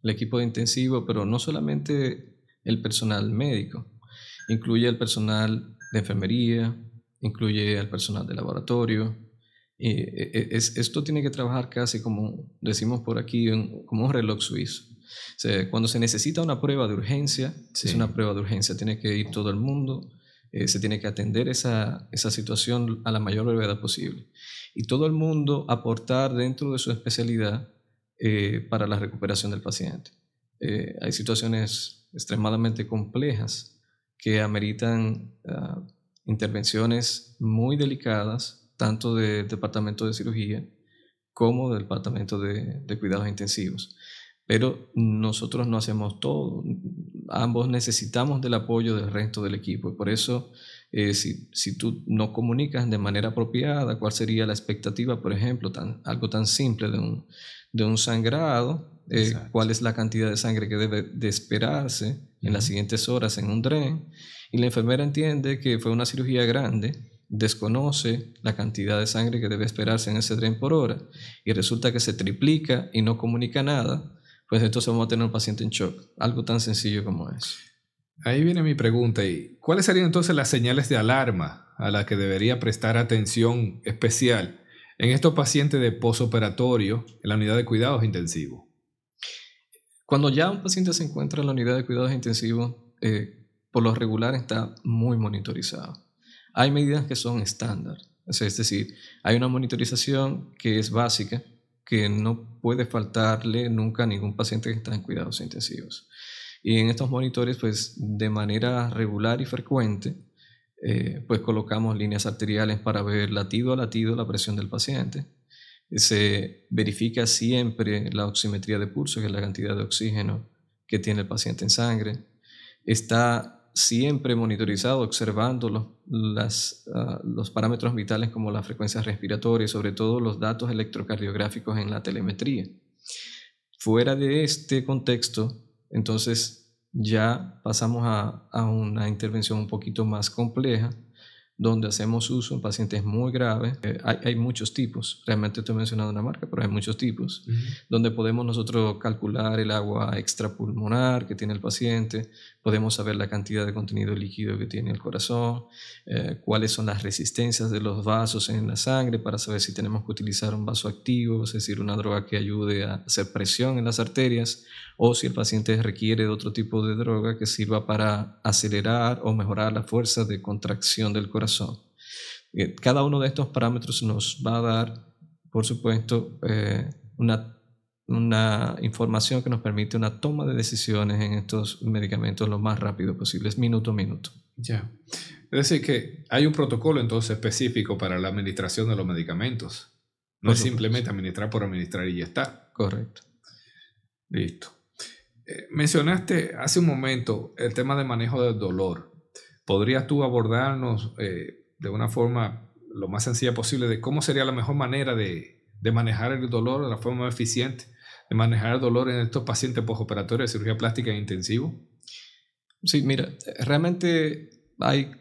El equipo de intensivo, pero no solamente el personal médico, incluye el personal de enfermería, incluye al personal de laboratorio. E, e, esto tiene que trabajar casi como decimos por aquí, como un reloj suizo. cuando se necesita una prueba de urgencia, es una prueba de urgencia, tiene que ir todo el mundo, eh, se tiene que atender esa, esa situación a la mayor brevedad posible. Y todo el mundo aportar dentro de su especialidad eh, para la recuperación del paciente. Eh, hay situaciones extremadamente complejas que ameritan uh, intervenciones muy delicadas, tanto del departamento de cirugía como del departamento de, cuidados intensivos. Pero nosotros no hacemos todo. Ambos necesitamos del apoyo del resto del equipo. Y por eso, eh, si, si, tú no comunicas de manera apropiada cuál sería la expectativa, por ejemplo, tan, algo tan simple de un, de un sangrado, eh, cuál es la cantidad de sangre que debe de esperarse en las siguientes horas en un tren, y la enfermera entiende que fue una cirugía grande, desconoce la cantidad de sangre que debe esperarse en ese tren por hora y resulta que se triplica y no comunica nada, pues entonces vamos a tener un paciente en shock. Algo tan sencillo como eso. Ahí viene mi pregunta. ¿y ¿Cuáles serían entonces las señales de alarma a las que debería prestar atención especial en estos pacientes de posoperatorio en la unidad de cuidados intensivos? Cuando ya un paciente se encuentra en la unidad de cuidados intensivos, eh, por lo regular está muy monitorizado. Hay medidas que son estándar, es decir, hay una monitorización que es básica, que no puede faltarle nunca a ningún paciente que está en cuidados intensivos. Y en estos monitores, pues de manera regular y frecuente, eh, pues colocamos líneas arteriales para ver latido a latido la presión del paciente. Se verifica siempre la oximetría de pulso, que es la cantidad de oxígeno que tiene el paciente en sangre. Está siempre monitorizado, observando los, ah, los parámetros vitales como la frecuencia respiratoria y sobre todo los datos electrocardiográficos en la telemetría. Fuera de este contexto, entonces ya pasamos a, a una intervención un poquito más compleja donde hacemos uso en pacientes muy graves. Eh, hay, muchos tipos, realmente estoy mencionando una marca, pero hay muchos tipos, donde podemos nosotros calcular el agua extrapulmonar que tiene el paciente, podemos saber la cantidad de contenido líquido que tiene el corazón, eh, cuáles son las resistencias de los vasos en la sangre para saber si tenemos que utilizar un vaso activo, es decir, una droga que ayude a hacer presión en las arterias, o si el paciente requiere de otro tipo de droga que sirva para acelerar o mejorar la fuerza de contracción del corazón. Eh, cada uno de estos parámetros nos va a dar, por supuesto, eh, una una información que nos permite una toma de decisiones en estos medicamentos lo más rápido posible, es minuto a minuto. Ya. Es decir, que hay un protocolo entonces específico para la administración de los medicamentos. No es simplemente administrar por administrar y ya está. Correcto. Listo. Eh, mencionaste hace un momento el tema de manejo del dolor. ¿Podrías tú abordarnos eh, de una forma lo más sencilla posible de cómo sería la mejor manera de, de manejar el dolor de la forma más eficiente, de manejar el dolor en estos pacientes postoperatorios de cirugía plástica e intensivo? Sí, mira, realmente hay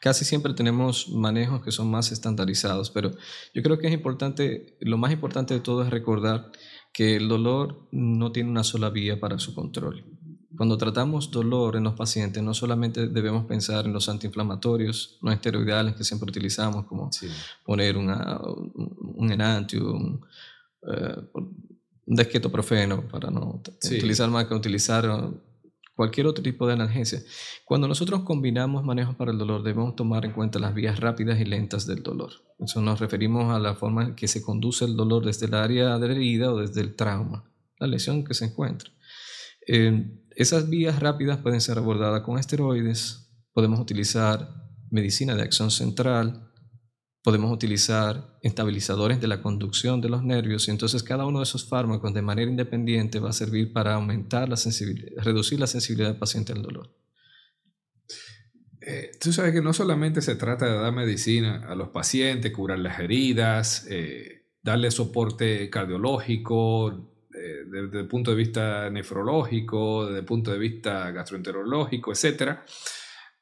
casi siempre tenemos manejos que son más estandarizados, pero yo creo que es importante, lo más importante de todo es recordar que el dolor no tiene una sola vía para su control. Cuando tratamos dolor en los pacientes, no solamente debemos pensar en los antiinflamatorios no esteroidales que siempre utilizamos, como poner una, un enantio, un, uh, un desquetoprofeno, para no utilizar más que utilizar cualquier otro tipo de analgesia. Cuando nosotros combinamos manejos para el dolor, debemos tomar en cuenta las vías rápidas y lentas del dolor. Eso nos referimos a la forma en que se conduce el dolor desde el área de la herida o desde el trauma, la lesión que se encuentra. Eh, esas vías rápidas pueden ser abordadas con esteroides, podemos utilizar medicina de acción central, podemos utilizar estabilizadores de la conducción de los nervios y entonces cada uno de esos fármacos de manera independiente va a servir para aumentar la sensibilidad, reducir la sensibilidad del paciente al dolor. Eh, tú sabes que no solamente se trata de dar medicina a los pacientes, curar las heridas, eh, darle soporte cardiológico, eh, desde el punto de vista nefrológico, desde el punto de vista gastroenterológico, etc.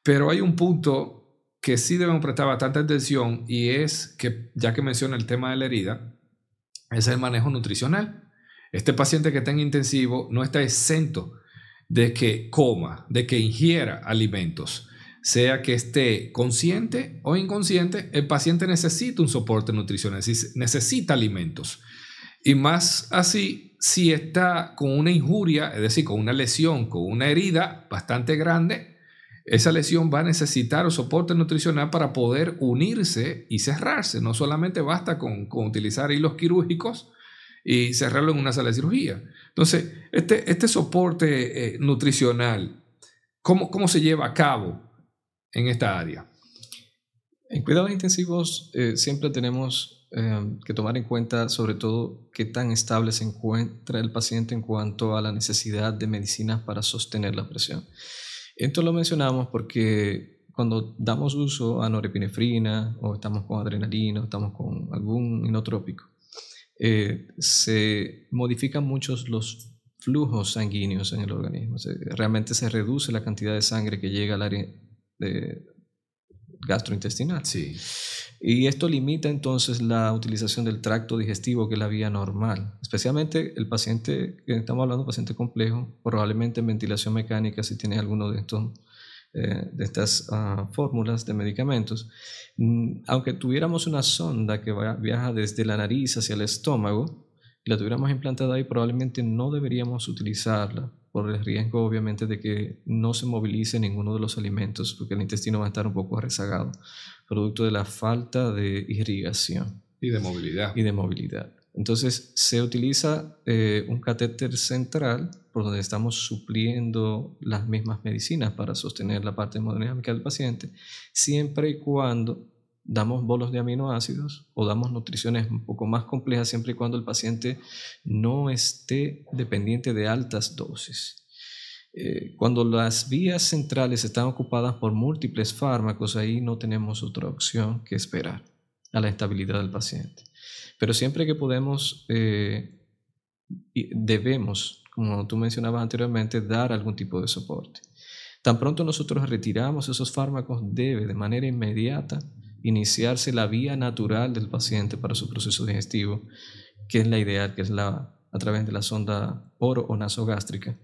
Pero hay un punto que sí debemos prestar bastante atención y es que, ya que menciona el tema de la herida, es el manejo nutricional. Este paciente que está en intensivo no está exento de que coma, de que ingiera alimentos. Sea que esté consciente o inconsciente, el paciente necesita un soporte nutricional, necesita alimentos. Y más así, si está con una injuria, es decir, con una lesión, con una herida bastante grande, esa lesión va a necesitar soporte nutricional para poder unirse y cerrarse. No solamente basta con, utilizar hilos quirúrgicos y cerrarlo en una sala de cirugía. Entonces, este, este soporte eh, nutricional, ¿cómo, ¿cómo se lleva a cabo en esta área? En cuidados intensivos eh, siempre tenemos eh, que tomar en cuenta sobre todo qué tan estable se encuentra el paciente en cuanto a la necesidad de medicinas para sostener la presión. Esto lo mencionamos porque cuando damos uso a norepinefrina o estamos con adrenalina o estamos con algún inotrópico, eh, se modifican muchos los flujos sanguíneos en el organismo. realmente se reduce la cantidad de sangre que llega al área de gastrointestinal. Sí. Y esto limita entonces la utilización del tracto digestivo, que es la vía normal. Especialmente el paciente, que estamos hablando paciente complejo, probablemente en ventilación mecánica, si tiene alguno de, estos, eh, de estas ah, fórmulas de medicamentos. Mm, aunque tuviéramos una sonda que viaja desde la nariz hacia el estómago, y la tuviéramos implantada ahí, probablemente no deberíamos utilizarla por el riesgo obviamente de que no se movilice ninguno de los alimentos, porque el intestino va a estar un poco rezagado, producto de la falta de irrigación. Y de movilidad. Y de movilidad. Entonces se utiliza eh, un catéter central por donde estamos supliendo las mismas medicinas para sostener la parte hemodinámica del paciente, siempre y cuando damos bolos de aminoácidos o damos nutriciones un poco más complejas siempre y cuando el paciente no esté dependiente de altas dosis. Eh, cuando las vías centrales están ocupadas por múltiples fármacos, ahí no tenemos otra opción que esperar a la estabilidad del paciente. Pero siempre que podemos, eh, debemos, como tú mencionabas anteriormente, dar algún tipo de soporte. Tan pronto nosotros retiramos esos fármacos, debe de manera inmediata iniciarse la vía natural del paciente para su proceso digestivo, que es la ideal, que es la, a través de la sonda oro o nasogástrica,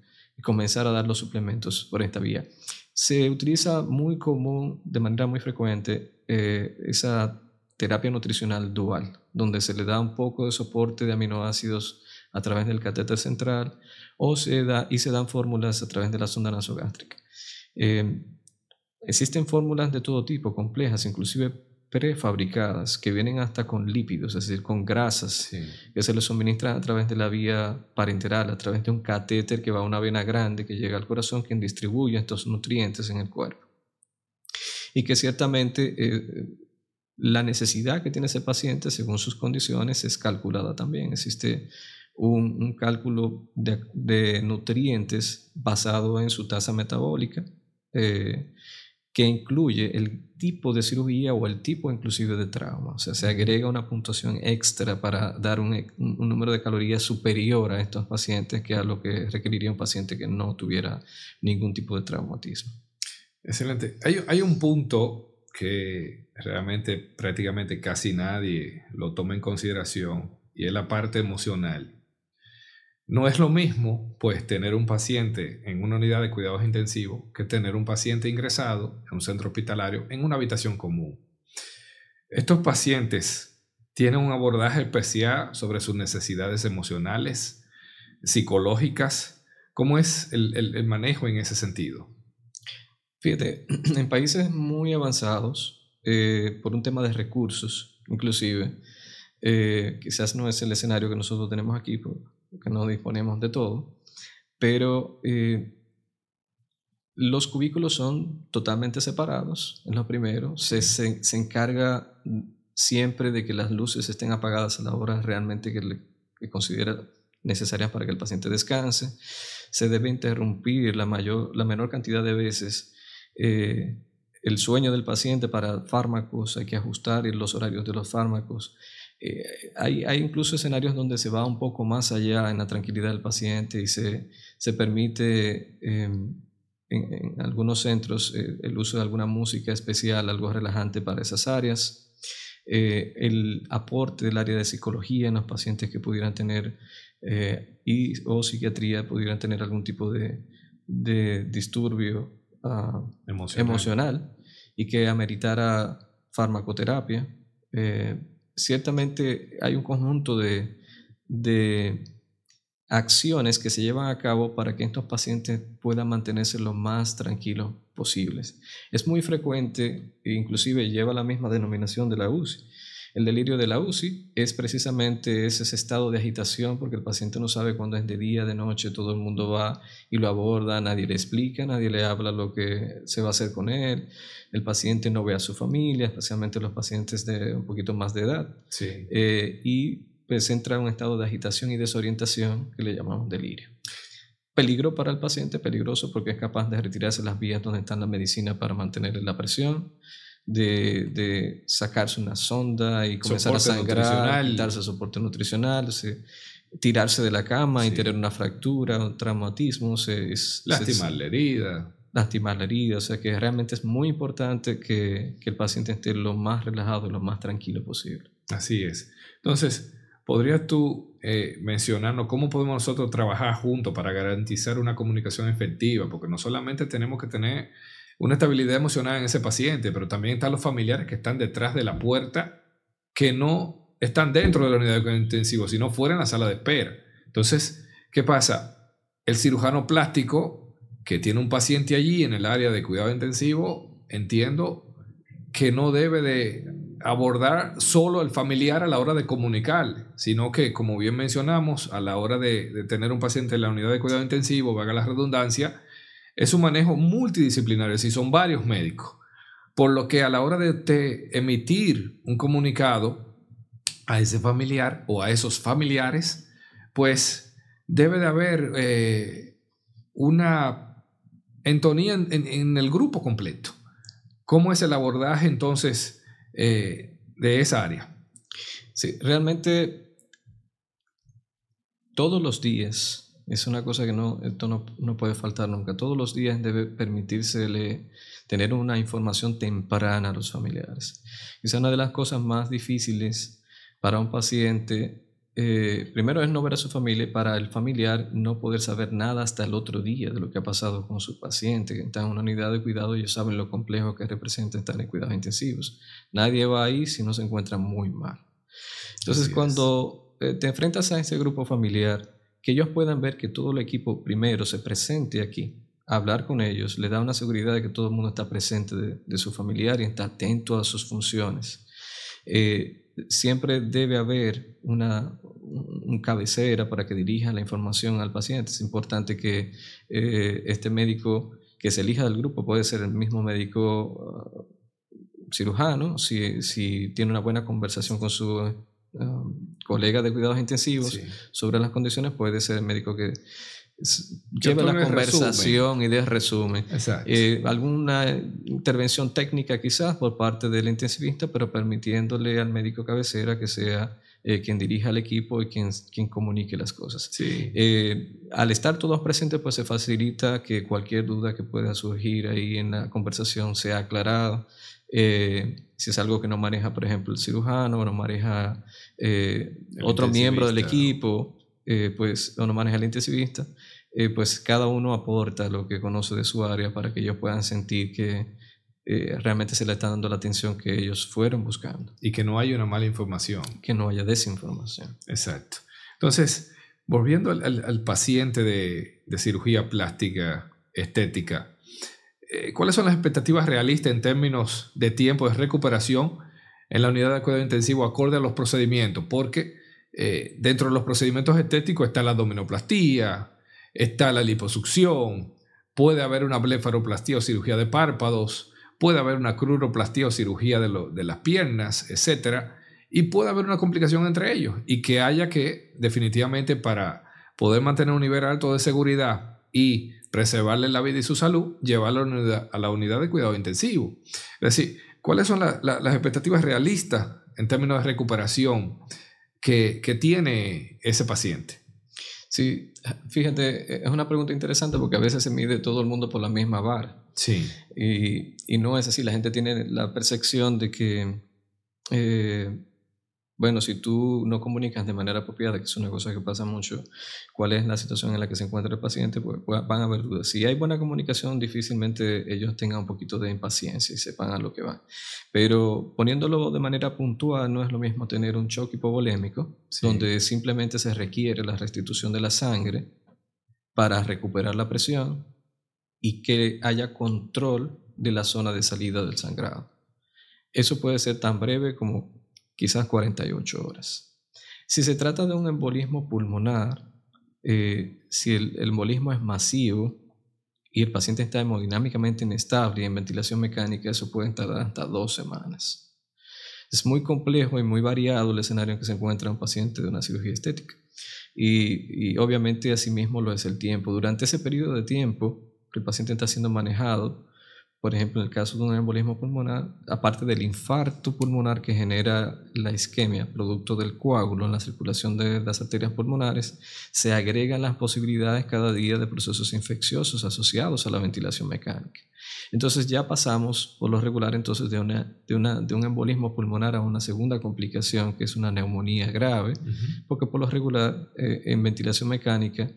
y comenzar a dar los suplementos por esta vía. Se utiliza muy común, de manera muy frecuente, eh, esa terapia nutricional dual, donde se le da un poco de soporte de aminoácidos a través del catéter central o se da, y se dan fórmulas a través de la sonda nasogástrica. Eh, existen fórmulas de todo tipo, complejas, inclusive prefabricadas que vienen hasta con lípidos, es decir, con grasas que se les suministran a través de la vía parenteral, a través de un catéter que va a una vena grande que llega al corazón, quien distribuye estos nutrientes en el cuerpo. Y que ciertamente eh, la necesidad que tiene ese paciente según sus condiciones es calculada también. Existe un, cálculo de, nutrientes basado en su tasa metabólica. Eh, que incluye el tipo de cirugía o el tipo inclusive de trauma. O sea, se agrega una puntuación extra para dar un, número de calorías superior a estos pacientes que a lo que requeriría un paciente que no tuviera ningún tipo de traumatismo. Excelente. Hay, hay un punto que realmente prácticamente casi nadie lo toma en consideración y es la parte emocional. No es lo mismo, pues, tener un paciente en una unidad de cuidados intensivos que tener un paciente ingresado en un centro hospitalario en una habitación común. Estos pacientes tienen un abordaje especial sobre sus necesidades emocionales, psicológicas. ¿Cómo es el, manejo en ese sentido? Fíjate, *clears throat* en países muy avanzados, eh, por un tema de recursos, inclusive, eh, quizás no es el escenario que nosotros tenemos aquí, que no disponemos de todo, pero eh, los cubículos son totalmente separados, es lo primero. Se, se, encarga siempre de que las luces estén apagadas a la hora realmente que, le, que considera necesarias para que el paciente descanse. Se debe interrumpir la, mayor, la menor cantidad de veces eh, el sueño del paciente para fármacos, hay que ajustar los horarios de los fármacos. Eh, hay, hay, incluso escenarios donde se va un poco más allá en la tranquilidad del paciente y se, se permite em, en, algunos centros eh, el uso de alguna música especial, algo relajante para esas áreas. Eh, el aporte del área de psicología en los pacientes que pudieran tener y, o psiquiatría pudieran tener algún tipo de, de disturbio ah, emocional. emocional. y que ameritara farmacoterapia ciertamente hay un conjunto de, acciones que se llevan a cabo para que estos pacientes puedan mantenerse lo más tranquilos posibles. Es muy frecuente, e inclusive lleva la misma denominación de la UCI, el delirio de la UCI es precisamente ese estado de agitación porque el paciente no sabe cuándo es de día, de noche, todo el mundo va y lo aborda, nadie le explica, nadie le habla lo que se va a hacer con él, el paciente no ve a su familia, especialmente los pacientes de un poquito más de edad, eh, y pues entra en un estado de agitación y desorientación que le llamamos delirio. Peligro para el paciente, peligroso porque es capaz de retirarse las vías donde está la medicina para mantener la presión, de, sacarse una sonda y comenzar a sangrar, quitarse soporte nutricional, tirarse de la cama y tener una fractura, un traumatismo. es, lastimar la herida. Lastimar la herida. O sea que realmente es muy importante que, el paciente esté lo más relajado y lo más tranquilo posible. Así es. Entonces, ¿podrías tú eh, mencionarnos cómo podemos nosotros trabajar juntos para garantizar una comunicación efectiva? Porque no solamente tenemos que tener una estabilidad emocional en ese paciente, pero también están los familiares que están detrás de la puerta, que no están dentro de la unidad de intensivo, sino fuera en la sala de espera. Entonces, ¿qué pasa? El cirujano plástico que tiene un paciente allí en el área de cuidado intensivo, entiendo que no debe de abordar solo el familiar a la hora de comunicar, sino que, como bien mencionamos, a la hora de, de tener un paciente en la unidad de cuidado intensivo, vaga la redundancia, es un manejo multidisciplinario, si son varios médicos. Por lo que a la hora de emitir un comunicado a ese familiar o a esos familiares, pues debe de haber eh, una entonía en, el grupo completo. ¿Cómo es el abordaje entonces eh, de esa área? Sí, realmente todos los días es una cosa que no, esto no, puede faltar nunca. Todos los días debe permitírsele tener una información temprana a los familiares. Quizá una de las cosas más difíciles para un paciente, eh, primero es no ver a su familia, para el familiar no poder saber nada hasta el otro día de lo que ha pasado con su paciente, que está en una unidad de cuidado, ellos saben lo complejo que representa estar en cuidados intensivos. Nadie va ahí si no se encuentra muy mal. Entonces, cuando eh, te enfrentas a ese grupo familiar, que ellos puedan ver que todo el equipo primero se presente aquí hablar con ellos le da una seguridad de que todo el mundo está presente de, su familiar y está atento a sus funciones. Eh, siempre debe haber una un cabecera para que dirija la información al paciente. Es importante que eh, este médico que se elija del grupo puede ser el mismo médico uh, cirujano, si, si, tiene una buena conversación con su um, colega de cuidados intensivos sobre las condiciones, puede ser el médico que lleva la conversación y de resumen. Eh, alguna intervención técnica quizás por parte del intensivista, pero permitiéndole al médico cabecera que sea eh, quien dirija al equipo y quien, quien comunique las cosas. Eh, al estar todos presentes, pues se facilita que cualquier duda que pueda surgir ahí en la conversación sea aclarada. Si es algo que no maneja, por ejemplo, el cirujano o no maneja otro miembro del equipo, pues, o no maneja el intensivista, eh, pues cada uno aporta lo que conoce de su área para que ellos puedan sentir que eh, realmente se le está dando la atención que ellos fueron buscando. Y que no haya una mala información. Que no haya desinformación. Exacto. Entonces, volviendo al, paciente de, cirugía plástica estética, eh, ¿cuáles son las expectativas realistas en términos de tiempo de recuperación en la unidad de cuidado intensivo acorde a los procedimientos? Porque dentro de los procedimientos estéticos está la abdominoplastía, está la liposucción, puede haber una blefaroplastía o cirugía de párpados, puede haber una cruroplastía o cirugía de, las piernas, etc. Y puede haber una complicación entre ellos y que haya que definitivamente para poder mantener un nivel alto de seguridad y preservarle la vida y su salud, llevarlo a la unidad, de cuidado intensivo. Es decir, ¿cuáles son las expectativas realistas en términos de recuperación que, que tiene ese paciente? Sí, fíjate, es una pregunta interesante porque a veces se mide todo el mundo por la misma vara. Sí. Y, y no es así, la gente tiene la percepción de que eh, bueno, si tú no comunicas de manera apropiada, que es una cosa que pasa mucho, cuál es la situación en la que se encuentra el paciente, pues, van a haber dudas. Si hay buena comunicación, difícilmente ellos tengan un poquito de impaciencia y sepan a lo que van. Pero poniéndolo de manera puntual, no es lo mismo tener un shock hipovolémico, donde simplemente se requiere la restitución de la sangre para recuperar la presión y que haya control de la zona de salida del sangrado. Eso puede ser tan breve como quizás 48 horas. Si se trata de un embolismo pulmonar, eh, si el, embolismo es masivo y el paciente está hemodinámicamente inestable y en ventilación mecánica, eso puede tardar hasta dos semanas. Es muy complejo y muy variado el escenario en que se encuentra un paciente de una cirugía estética. Y, obviamente asimismo lo es el tiempo. Durante ese periodo de tiempo el paciente está siendo manejado, por ejemplo, en el caso de un embolismo pulmonar, aparte del infarto pulmonar que genera la isquemia, producto del coágulo en la circulación de las arterias pulmonares, se agregan las posibilidades cada día de procesos infecciosos asociados a la ventilación mecánica. Entonces ya pasamos por lo regular entonces de, una, de, un embolismo pulmonar a una segunda complicación que es una neumonía grave, porque por lo regular eh, en ventilación mecánica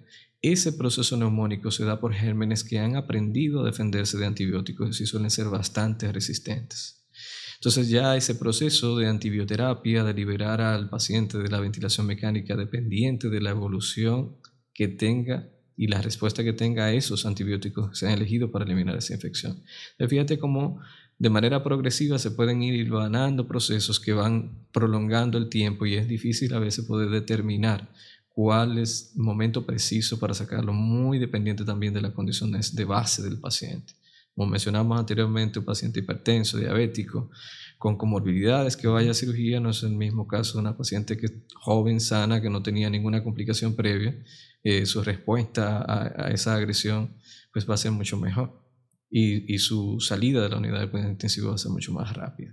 ese proceso neumónico se da por gérmenes que han aprendido a defenderse de antibióticos y suelen ser bastante resistentes. Entonces ya ese proceso de antibioterapia, de liberar al paciente de la ventilación mecánica dependiente de la evolución que tenga y la respuesta que tenga a esos antibióticos que se han elegido para eliminar esa infección. fíjate cómo de manera progresiva se pueden ir hilvanando procesos que van prolongando el tiempo y es difícil a veces poder determinar cuál es el momento preciso para sacarlo, muy dependiente también de las condiciones de base del paciente. Como mencionamos anteriormente, un paciente hipertenso, diabético, con comorbilidades que vaya a cirugía, no es el mismo caso de una paciente que joven, sana, que no tenía ninguna complicación previa, eh, su respuesta a, esa agresión pues va a ser mucho mejor y, y su salida de la unidad de cuidado intensivo va a ser mucho más rápida.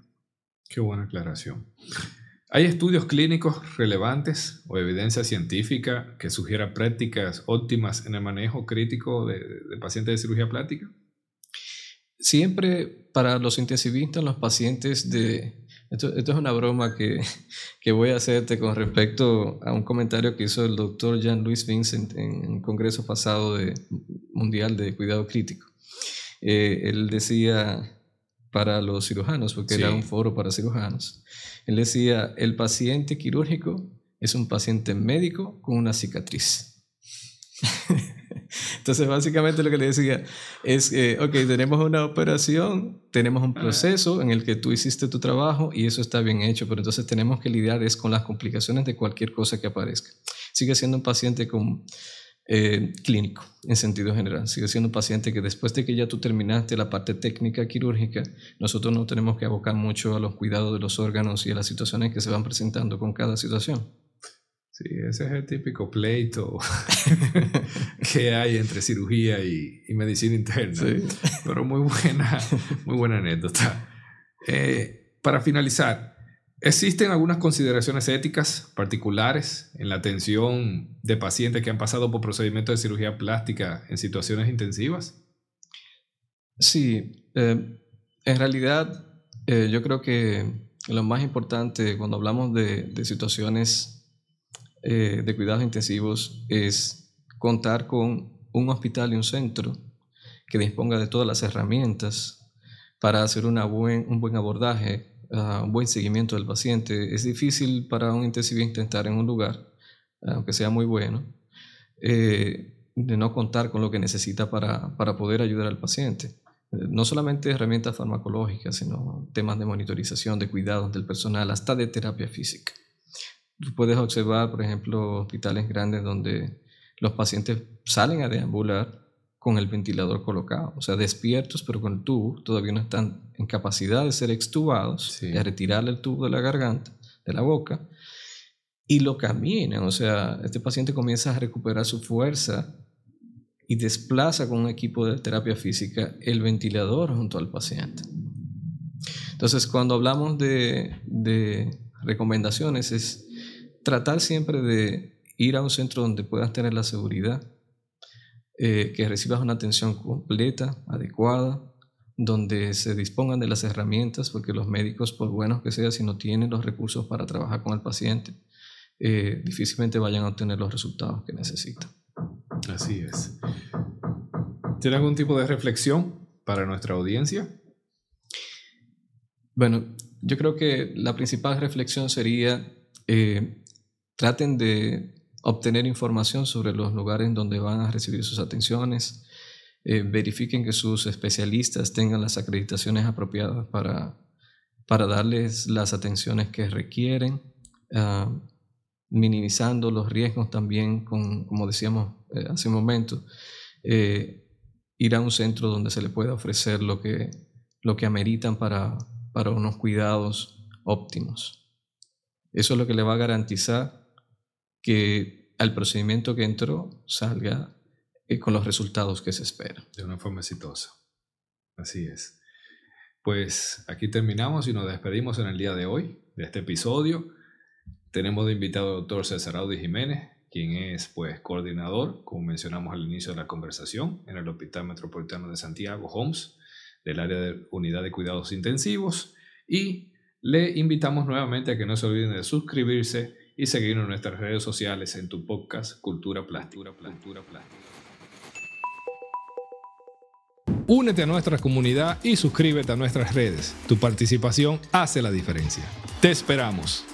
Qué buena aclaración. ¿Hay estudios clínicos relevantes o evidencia científica que sugiera prácticas óptimas en el manejo crítico de, pacientes de cirugía plástica? Siempre para los intensivistas, los pacientes de... Esto, es una broma que, que, voy a hacerte con respecto a un comentario que hizo el doctor Jean-Louis Vincent en un congreso pasado de, mundial de cuidado crítico. Eh, él decía para los cirujanos, porque era un foro para cirujanos. Él decía, el paciente quirúrgico es un paciente médico con una cicatriz. *laughs* Entonces, básicamente lo que le decía es, eh, ok, tenemos una operación, tenemos un proceso en el que tú hiciste tu trabajo y eso está bien hecho, pero entonces tenemos que lidiar es con las complicaciones de cualquier cosa que aparezca. Sigue siendo un paciente con, eh, clínico en sentido general. Sigue siendo un paciente que después de que ya tú terminaste la parte técnica quirúrgica, nosotros no tenemos que abocar mucho a los cuidados de los órganos y a las situaciones que se van presentando con cada situación. Sí, ese es el típico pleito *laughs* que hay entre cirugía y, medicina interna. Pero muy buena, muy buena anécdota. Eh, para finalizar, ¿existen algunas consideraciones éticas particulares en la atención de pacientes que han pasado por procedimientos de cirugía plástica en situaciones intensivas? Sí, eh, en realidad eh, yo creo que lo más importante cuando hablamos de, situaciones eh, de cuidados intensivos es contar con un hospital y un centro que disponga de todas las herramientas para hacer una buen, un buen abordaje, ah, un buen seguimiento del paciente. Es difícil para un intensivista estar en un lugar, aunque sea muy bueno, eh, de no contar con lo que necesita para, para poder ayudar al paciente. Eh, no solamente herramientas farmacológicas, sino temas de monitorización, de cuidados del personal, hasta de terapia física. Tú puedes observar, por ejemplo, hospitales grandes donde los pacientes salen a deambular con el ventilador colocado, o sea, despiertos pero con el tubo, todavía no están en capacidad de ser extubados, de retirarle el tubo de la garganta, de la boca, y lo caminan, o sea, este paciente comienza a recuperar su fuerza y desplaza con un equipo de terapia física el ventilador junto al paciente. Entonces, cuando hablamos de, de recomendaciones, es tratar siempre de ir a un centro donde puedas tener la seguridad, eh, que recibas una atención completa, adecuada, donde se dispongan de las herramientas, porque los médicos, por buenos que sean, si no tienen los recursos para trabajar con el paciente, eh, difícilmente vayan a obtener los resultados que necesitan. Así es. ¿Tiene algún tipo de reflexión para nuestra audiencia? Bueno, yo creo que la principal reflexión sería eh, Traten de obtener información sobre los lugares donde van a recibir sus atenciones. Eh, verifiquen que sus especialistas tengan las acreditaciones apropiadas para, para darles las atenciones que requieren, ah, minimizando los riesgos también, con, como decíamos eh, hace un momento, eh, ir a un centro donde se le pueda ofrecer lo que, lo que ameritan para, para unos cuidados óptimos. Eso es lo que le va a garantizar que al procedimiento que entró salga eh, con los resultados que se esperan. De una forma exitosa. Así es. Pues aquí terminamos y nos despedimos en el día de hoy de este episodio. Tenemos de invitado al doctor César Audi Jiménez, quien es pues coordinador, como mencionamos al inicio de la conversación, en el Hospital Metropolitano de Santiago, HOMS, del área de unidad de cuidados intensivos. Y le invitamos nuevamente a que no se olviden de suscribirse y seguirnos en nuestras redes sociales en tu podcast Cultura Plástica. Plástica, Plástica. Únete a nuestra comunidad y suscríbete a nuestras redes. Tu participación hace la diferencia. Te esperamos.